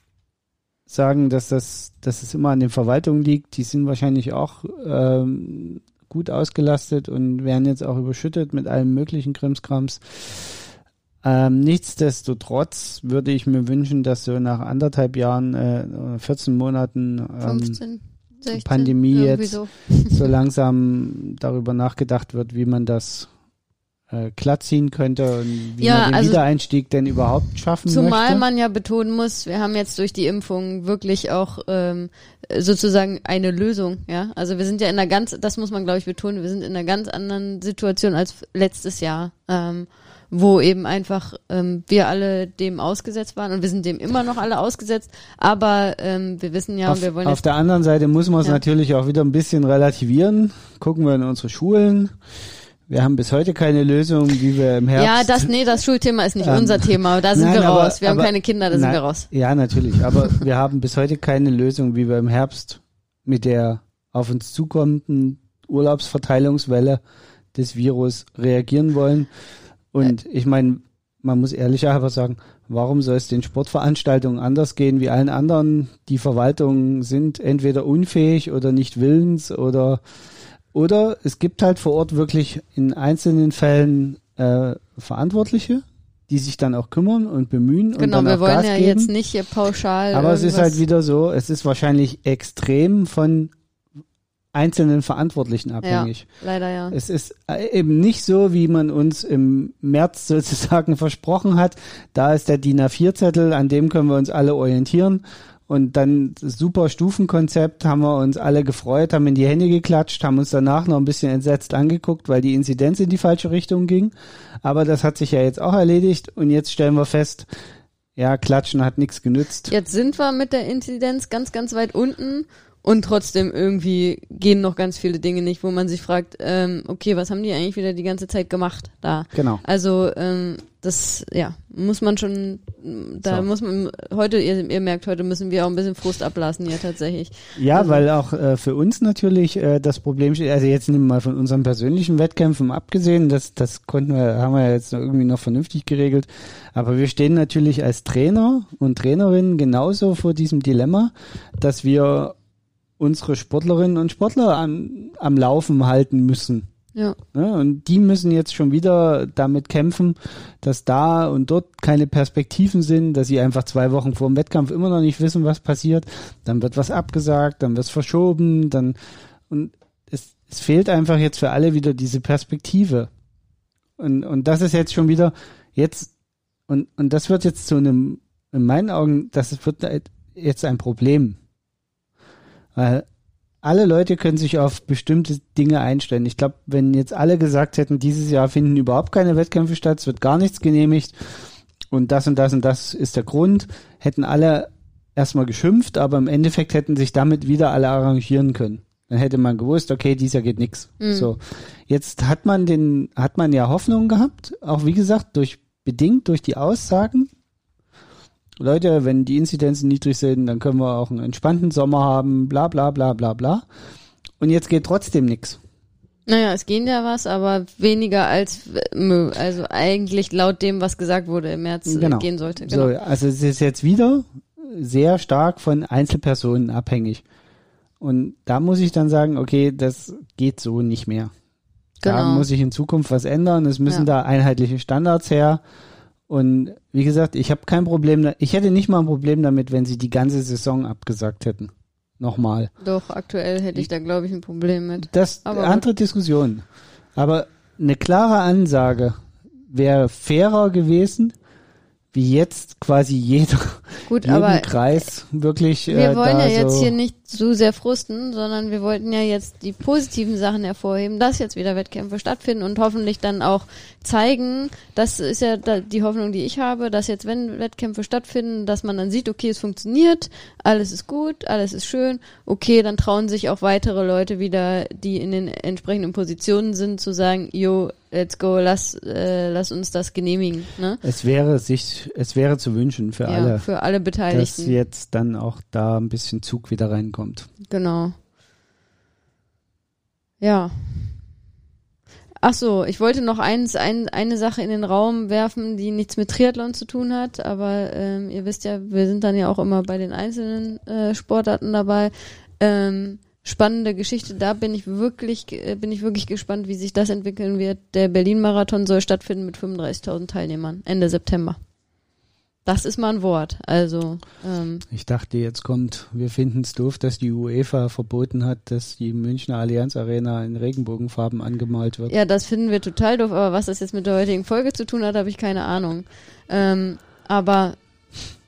S2: sagen, dass das, dass es immer an den Verwaltungen liegt. Die sind wahrscheinlich auch ähm, gut ausgelastet und werden jetzt auch überschüttet mit allem möglichen Krimskrams. Ähm, nichtsdestotrotz würde ich mir wünschen, dass so nach anderthalb Jahren, äh, 14 Monaten ähm,
S3: 15, 16,
S2: Pandemie jetzt
S3: so.
S2: so langsam darüber nachgedacht wird, wie man das äh, glatt ziehen könnte und wie
S3: Ja,
S2: man den
S3: also-
S2: Wiedereinstieg denn überhaupt schaffen
S3: Zumal
S2: möchte.
S3: man ja betonen muss, wir haben jetzt durch die Impfung wirklich auch ähm, sozusagen eine Lösung, ja. Also wir sind ja in einer ganz, das muss man glaube ich betonen, wir sind in einer ganz anderen Situation als letztes Jahr, ähm, wo eben einfach ähm, wir alle dem ausgesetzt waren und wir sind dem immer noch alle ausgesetzt, aber ähm, wir wissen ja
S2: auf,
S3: und wir wollen
S2: auf der anderen Seite muss man es
S3: Ja.
S2: natürlich auch wieder ein bisschen relativieren. Gucken wir in unsere Schulen. Wir haben bis heute keine Lösung, wie wir im Herbst.
S3: ja, das, nee, das Schulthema ist nicht
S2: Ähm,
S3: unser Thema. Da sind
S2: nein,
S3: wir
S2: aber-
S3: raus. Wir haben
S2: aber-
S3: keine Kinder, da sind
S2: Nein,
S3: wir raus.
S2: Ja, natürlich. Aber wir haben bis heute keine Lösung, wie wir im Herbst mit der auf uns zukommenden Urlaubsverteilungswelle des Virus reagieren wollen. Und ich meine, man muss ehrlicherweise sagen, warum soll es den Sportveranstaltungen anders gehen wie allen anderen? Die Verwaltungen sind entweder unfähig oder nicht willens oder oder es gibt halt vor Ort wirklich in einzelnen Fällen äh, Verantwortliche, die sich dann auch kümmern und bemühen und
S3: Genau,
S2: dann
S3: wir
S2: auch
S3: wollen
S2: Gas
S3: ja
S2: geben.
S3: jetzt nicht hier pauschal.
S2: Aber es ist halt wieder so, es ist wahrscheinlich extrem von einzelnen Verantwortlichen abhängig.
S3: leider ja.
S2: Es ist äh, eben nicht so, wie man uns im März sozusagen versprochen hat. Da ist der DIN A4-Zettel, an dem können wir uns alle orientieren. Und dann super Stufenkonzept, haben wir uns alle gefreut, haben in die Hände geklatscht, haben uns danach noch ein bisschen entsetzt angeguckt, weil die Inzidenz in die falsche Richtung ging. Aber das hat sich ja jetzt auch erledigt und jetzt stellen wir fest, ja, klatschen hat nichts genützt.
S3: Jetzt sind wir mit der Inzidenz ganz, ganz weit unten und trotzdem irgendwie gehen noch ganz viele Dinge nicht, wo man sich fragt, ähm, okay, was haben die eigentlich wieder die ganze Zeit gemacht da?
S2: Genau.
S3: Also ähm, das, ja, muss man schon, da
S2: So.
S3: muss man, heute, ihr, ihr merkt, heute müssen wir auch ein bisschen Frust ablassen hier tatsächlich.
S2: Ja,
S3: Also-
S2: weil auch äh, für uns natürlich äh, das Problem steht, also jetzt nehmen wir mal von unseren persönlichen Wettkämpfen abgesehen, das, das konnten wir, haben wir jetzt noch irgendwie noch vernünftig geregelt. Aber wir stehen natürlich als Trainer und Trainerinnen genauso vor diesem Dilemma, dass wir unsere Sportlerinnen und Sportler am, am Laufen halten müssen.
S3: Ja.
S2: Ne? Und die müssen jetzt schon wieder damit kämpfen, dass da und dort keine Perspektiven sind, dass sie einfach zwei Wochen vor dem Wettkampf immer noch nicht wissen, was passiert. Dann wird was abgesagt, dann wird es verschoben, dann und es, es fehlt einfach jetzt für alle wieder diese Perspektive. Und, und das ist jetzt schon wieder jetzt und, und das wird jetzt zu einem, in meinen Augen, das wird jetzt ein Problem. Weil alle Leute können sich auf bestimmte Dinge einstellen. Ich glaube, wenn jetzt alle gesagt hätten, dieses Jahr finden überhaupt keine Wettkämpfe statt, es wird gar nichts genehmigt und das und das und das ist der Grund, hätten alle erstmal geschimpft, aber im Endeffekt hätten sich damit wieder alle arrangieren können. Dann hätte man gewusst, okay, dieses Jahr geht nichts.
S3: Mhm.
S2: So, jetzt hat man den, hat man ja Hoffnung gehabt, auch wie gesagt durch bedingt durch die Aussagen. Leute, wenn die Inzidenzen niedrig sind, dann können wir auch einen entspannten Sommer haben, bla bla bla bla bla. Und jetzt geht trotzdem nichts.
S3: Naja, es gehen ja was, aber weniger als, äh, also eigentlich laut dem, was gesagt wurde im März äh,
S2: Genau.
S3: gehen sollte. Genau.
S2: So, also es ist jetzt wieder sehr stark von Einzelpersonen abhängig. Und da muss ich dann sagen, okay, das geht so nicht mehr. Da
S3: Genau.
S2: muss sich in Zukunft was ändern. Es müssen
S3: Ja.
S2: da einheitliche Standards her. Und wie gesagt, ich habe kein Problem, ich hätte nicht mal ein Problem damit, wenn sie die ganze Saison abgesagt hätten. Nochmal.
S3: Doch, aktuell hätte ich da, glaube ich, ein Problem mit.
S2: Das
S3: Aber
S2: andere Diskussion. Aber eine klare Ansage wäre fairer gewesen, wie jetzt quasi jeder,
S3: Gut,
S2: jeden
S3: aber
S2: Kreis wirklich.
S3: wir
S2: äh,
S3: wollen ja jetzt
S2: so
S3: hier nicht so sehr frusten, sondern wir wollten ja jetzt die positiven Sachen hervorheben, dass jetzt wieder Wettkämpfe stattfinden und hoffentlich dann auch zeigen, das ist ja die Hoffnung, die ich habe, dass jetzt, wenn Wettkämpfe stattfinden, dass man dann sieht, okay, es funktioniert, alles ist gut, alles ist schön, okay, dann trauen sich auch weitere Leute wieder, die in den entsprechenden Positionen sind, zu sagen, yo, let's go, lass, äh, lass uns das genehmigen, ne?
S2: Es wäre sich, es wäre zu wünschen für
S3: ja,
S2: alle,
S3: für alle
S2: dass
S3: Beteiligten.
S2: jetzt dann auch da ein bisschen Zug wieder reinkommt.
S3: Genau. Ja. Ach so, ich wollte noch eins, ein, eine Sache in den Raum werfen, die nichts mit Triathlon zu tun hat, aber ähm, ihr wisst ja, wir sind dann ja auch immer bei den einzelnen äh, Sportarten dabei. Ähm, spannende Geschichte, da bin ich wirklich, äh, bin ich wirklich gespannt, wie sich das entwickeln wird. Der Berlin-Marathon soll stattfinden mit 35.000 Teilnehmern Ende September. Das ist mal ein Wort. Also ähm,
S2: Ich dachte, jetzt kommt, wir finden es doof, dass die UEFA verboten hat, dass die Münchner Allianz Arena in Regenbogenfarben angemalt wird.
S3: Ja, das finden wir total doof, aber was das jetzt mit der heutigen Folge zu tun hat, habe ich keine Ahnung. Ähm, aber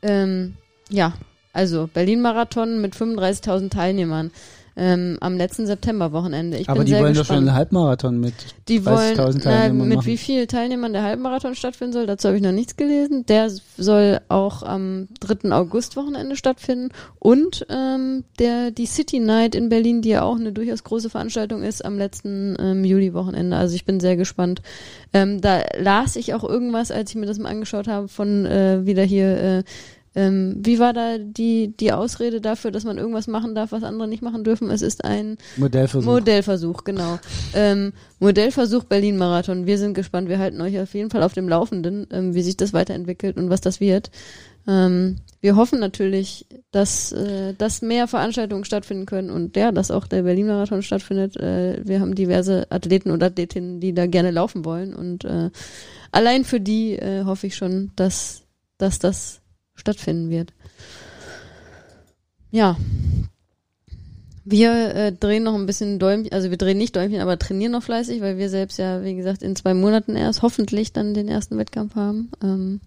S3: ähm, ja, also Berlin-Marathon mit 35.000 Teilnehmern ähm, am letzten Septemberwochenende. Ich
S2: Aber
S3: bin
S2: die
S3: sehr
S2: wollen doch
S3: gespannt.
S2: schon einen Halbmarathon mit.
S3: Die wollen,
S2: 30.000
S3: na, mit
S2: machen.
S3: wie vielen Teilnehmern der Halbmarathon stattfinden soll, dazu habe ich noch nichts gelesen. Der soll auch am 3. August Wochenende stattfinden und ähm, der die City Night in Berlin, die ja auch eine durchaus große Veranstaltung ist, am letzten ähm, Juli Wochenende. Also ich bin sehr gespannt. Ähm, da las ich auch irgendwas, als ich mir das mal angeschaut habe, von äh, wieder hier äh, ähm, wie war da die, die Ausrede dafür, dass man irgendwas machen darf, was andere nicht machen dürfen? Es ist ein
S2: Modellversuch.
S3: Modellversuch, genau. Ähm, Modellversuch Berlin-Marathon. Wir sind gespannt. Wir halten euch auf jeden Fall auf dem Laufenden, ähm, wie sich das weiterentwickelt und was das wird. Ähm, wir hoffen natürlich, dass, äh, dass mehr Veranstaltungen stattfinden können und ja, dass auch der Berlin-Marathon stattfindet. Äh, wir haben diverse Athleten und Athletinnen, die da gerne laufen wollen und äh, allein für die äh, hoffe ich schon, dass, dass das stattfinden wird. Ja, wir äh, drehen noch ein bisschen Däumchen, also wir drehen nicht Däumchen, aber trainieren noch fleißig, weil wir selbst ja, wie gesagt, in zwei Monaten erst hoffentlich dann den ersten Wettkampf haben. Ähm,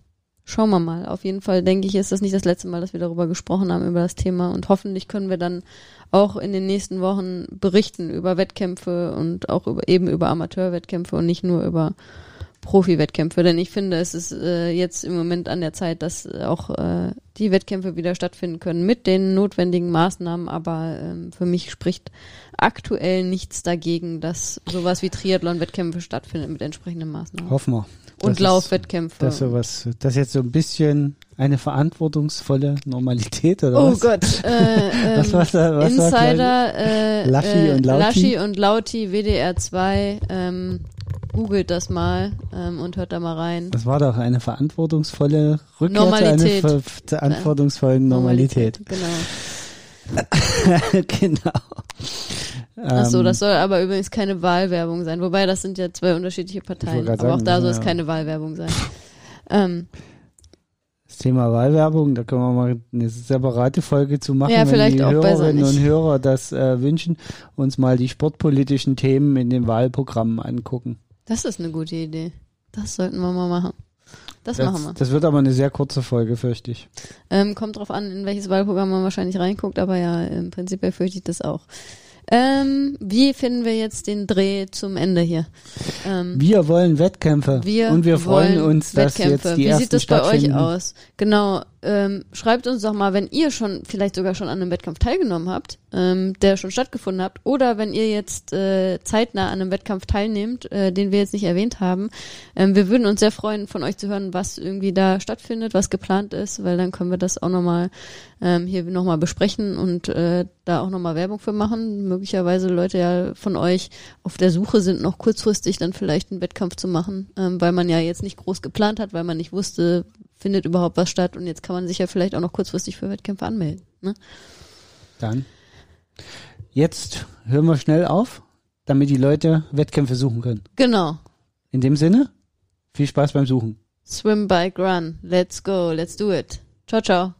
S3: schauen wir mal. Auf jeden Fall denke ich, ist das nicht das letzte Mal, dass wir darüber gesprochen haben, über das Thema. Und hoffentlich können wir dann auch in den nächsten Wochen berichten über Wettkämpfe und auch über, eben über Amateurwettkämpfe und nicht nur über Profi-Wettkämpfe, denn ich finde, es ist äh, jetzt im Moment an der Zeit, dass äh, auch äh, die Wettkämpfe wieder stattfinden können mit den notwendigen Maßnahmen, aber ähm, für mich spricht aktuell nichts dagegen, dass sowas wie Triathlon-Wettkämpfe stattfindet mit entsprechenden Maßnahmen.
S2: Hoffen wir.
S3: Und Laufwettkämpfe.
S2: Dass sowas, dass jetzt so ein bisschen eine verantwortungsvolle Normalität oder
S3: Oh
S2: was?
S3: Gott, äh, ähm,
S2: Was da- was war
S3: Insider, äh,
S2: Laschi
S3: äh,
S2: und Lauti?
S3: Laschi und Lauti, WDR 2, ähm, googelt das mal ähm, und hört da mal rein.
S2: Das war doch eine verantwortungsvolle Rückkehr
S3: Normalität.
S2: zu einer ver verantwortungsvollen Normalität.
S3: Genau.
S2: genau.
S3: Ach so,
S2: Ähm,
S3: das soll aber übrigens keine Wahlwerbung sein. Wobei, das sind ja zwei unterschiedliche Parteien. Aber auch
S2: sagen,
S3: da soll
S2: ja.
S3: es keine Wahlwerbung sein. Ähm,
S2: Das Thema Wahlwerbung, da können wir mal eine separate Folge zu machen,
S3: Ja,
S2: wenn
S3: vielleicht
S2: die
S3: auch
S2: Hörerinnen und Hörer das äh, wünschen, uns mal die sportpolitischen Themen in den Wahlprogrammen angucken.
S3: Das ist eine gute Idee. Das sollten wir mal machen. Das, machen wir.
S2: Das, das wird aber eine sehr kurze Folge, fürchte ich.
S3: Ähm, kommt drauf an, in welches Wahlprogramm man wahrscheinlich reinguckt, aber ja, im Prinzip fürchte ich das auch. Ähm, wie finden wir jetzt den Dreh zum Ende hier? Ähm,
S2: Wir wollen Wettkämpfe
S3: wir
S2: und wir freuen
S3: wollen
S2: uns, dass
S3: Wettkämpfe.
S2: jetzt die
S3: Wie
S2: ersten
S3: sieht das bei euch aus? Genau, ähm, schreibt uns doch mal, wenn ihr schon, vielleicht sogar schon an einem Wettkampf teilgenommen habt, ähm, der schon stattgefunden habt, oder wenn ihr jetzt äh, zeitnah an einem Wettkampf teilnehmt, äh, den wir jetzt nicht erwähnt haben. Ähm, wir würden uns sehr freuen, von euch zu hören, was irgendwie da stattfindet, was geplant ist, weil dann können wir das auch nochmal ähm, hier nochmal besprechen und äh, da auch nochmal Werbung für machen. Möglicherweise Leute ja von euch auf der Suche sind, noch kurzfristig dann vielleicht einen Wettkampf zu machen, ähm, weil man ja jetzt nicht groß geplant hat, weil man nicht wusste, findet überhaupt was statt und jetzt kann man sich ja vielleicht auch noch kurzfristig für Wettkämpfe anmelden. Ne?
S2: Dann. Jetzt hören wir schnell auf, damit die Leute Wettkämpfe suchen können.
S3: Genau.
S2: In dem Sinne, viel Spaß beim Suchen.
S3: Swim, Bike, Run. Let's go, let's do it. Ciao, ciao.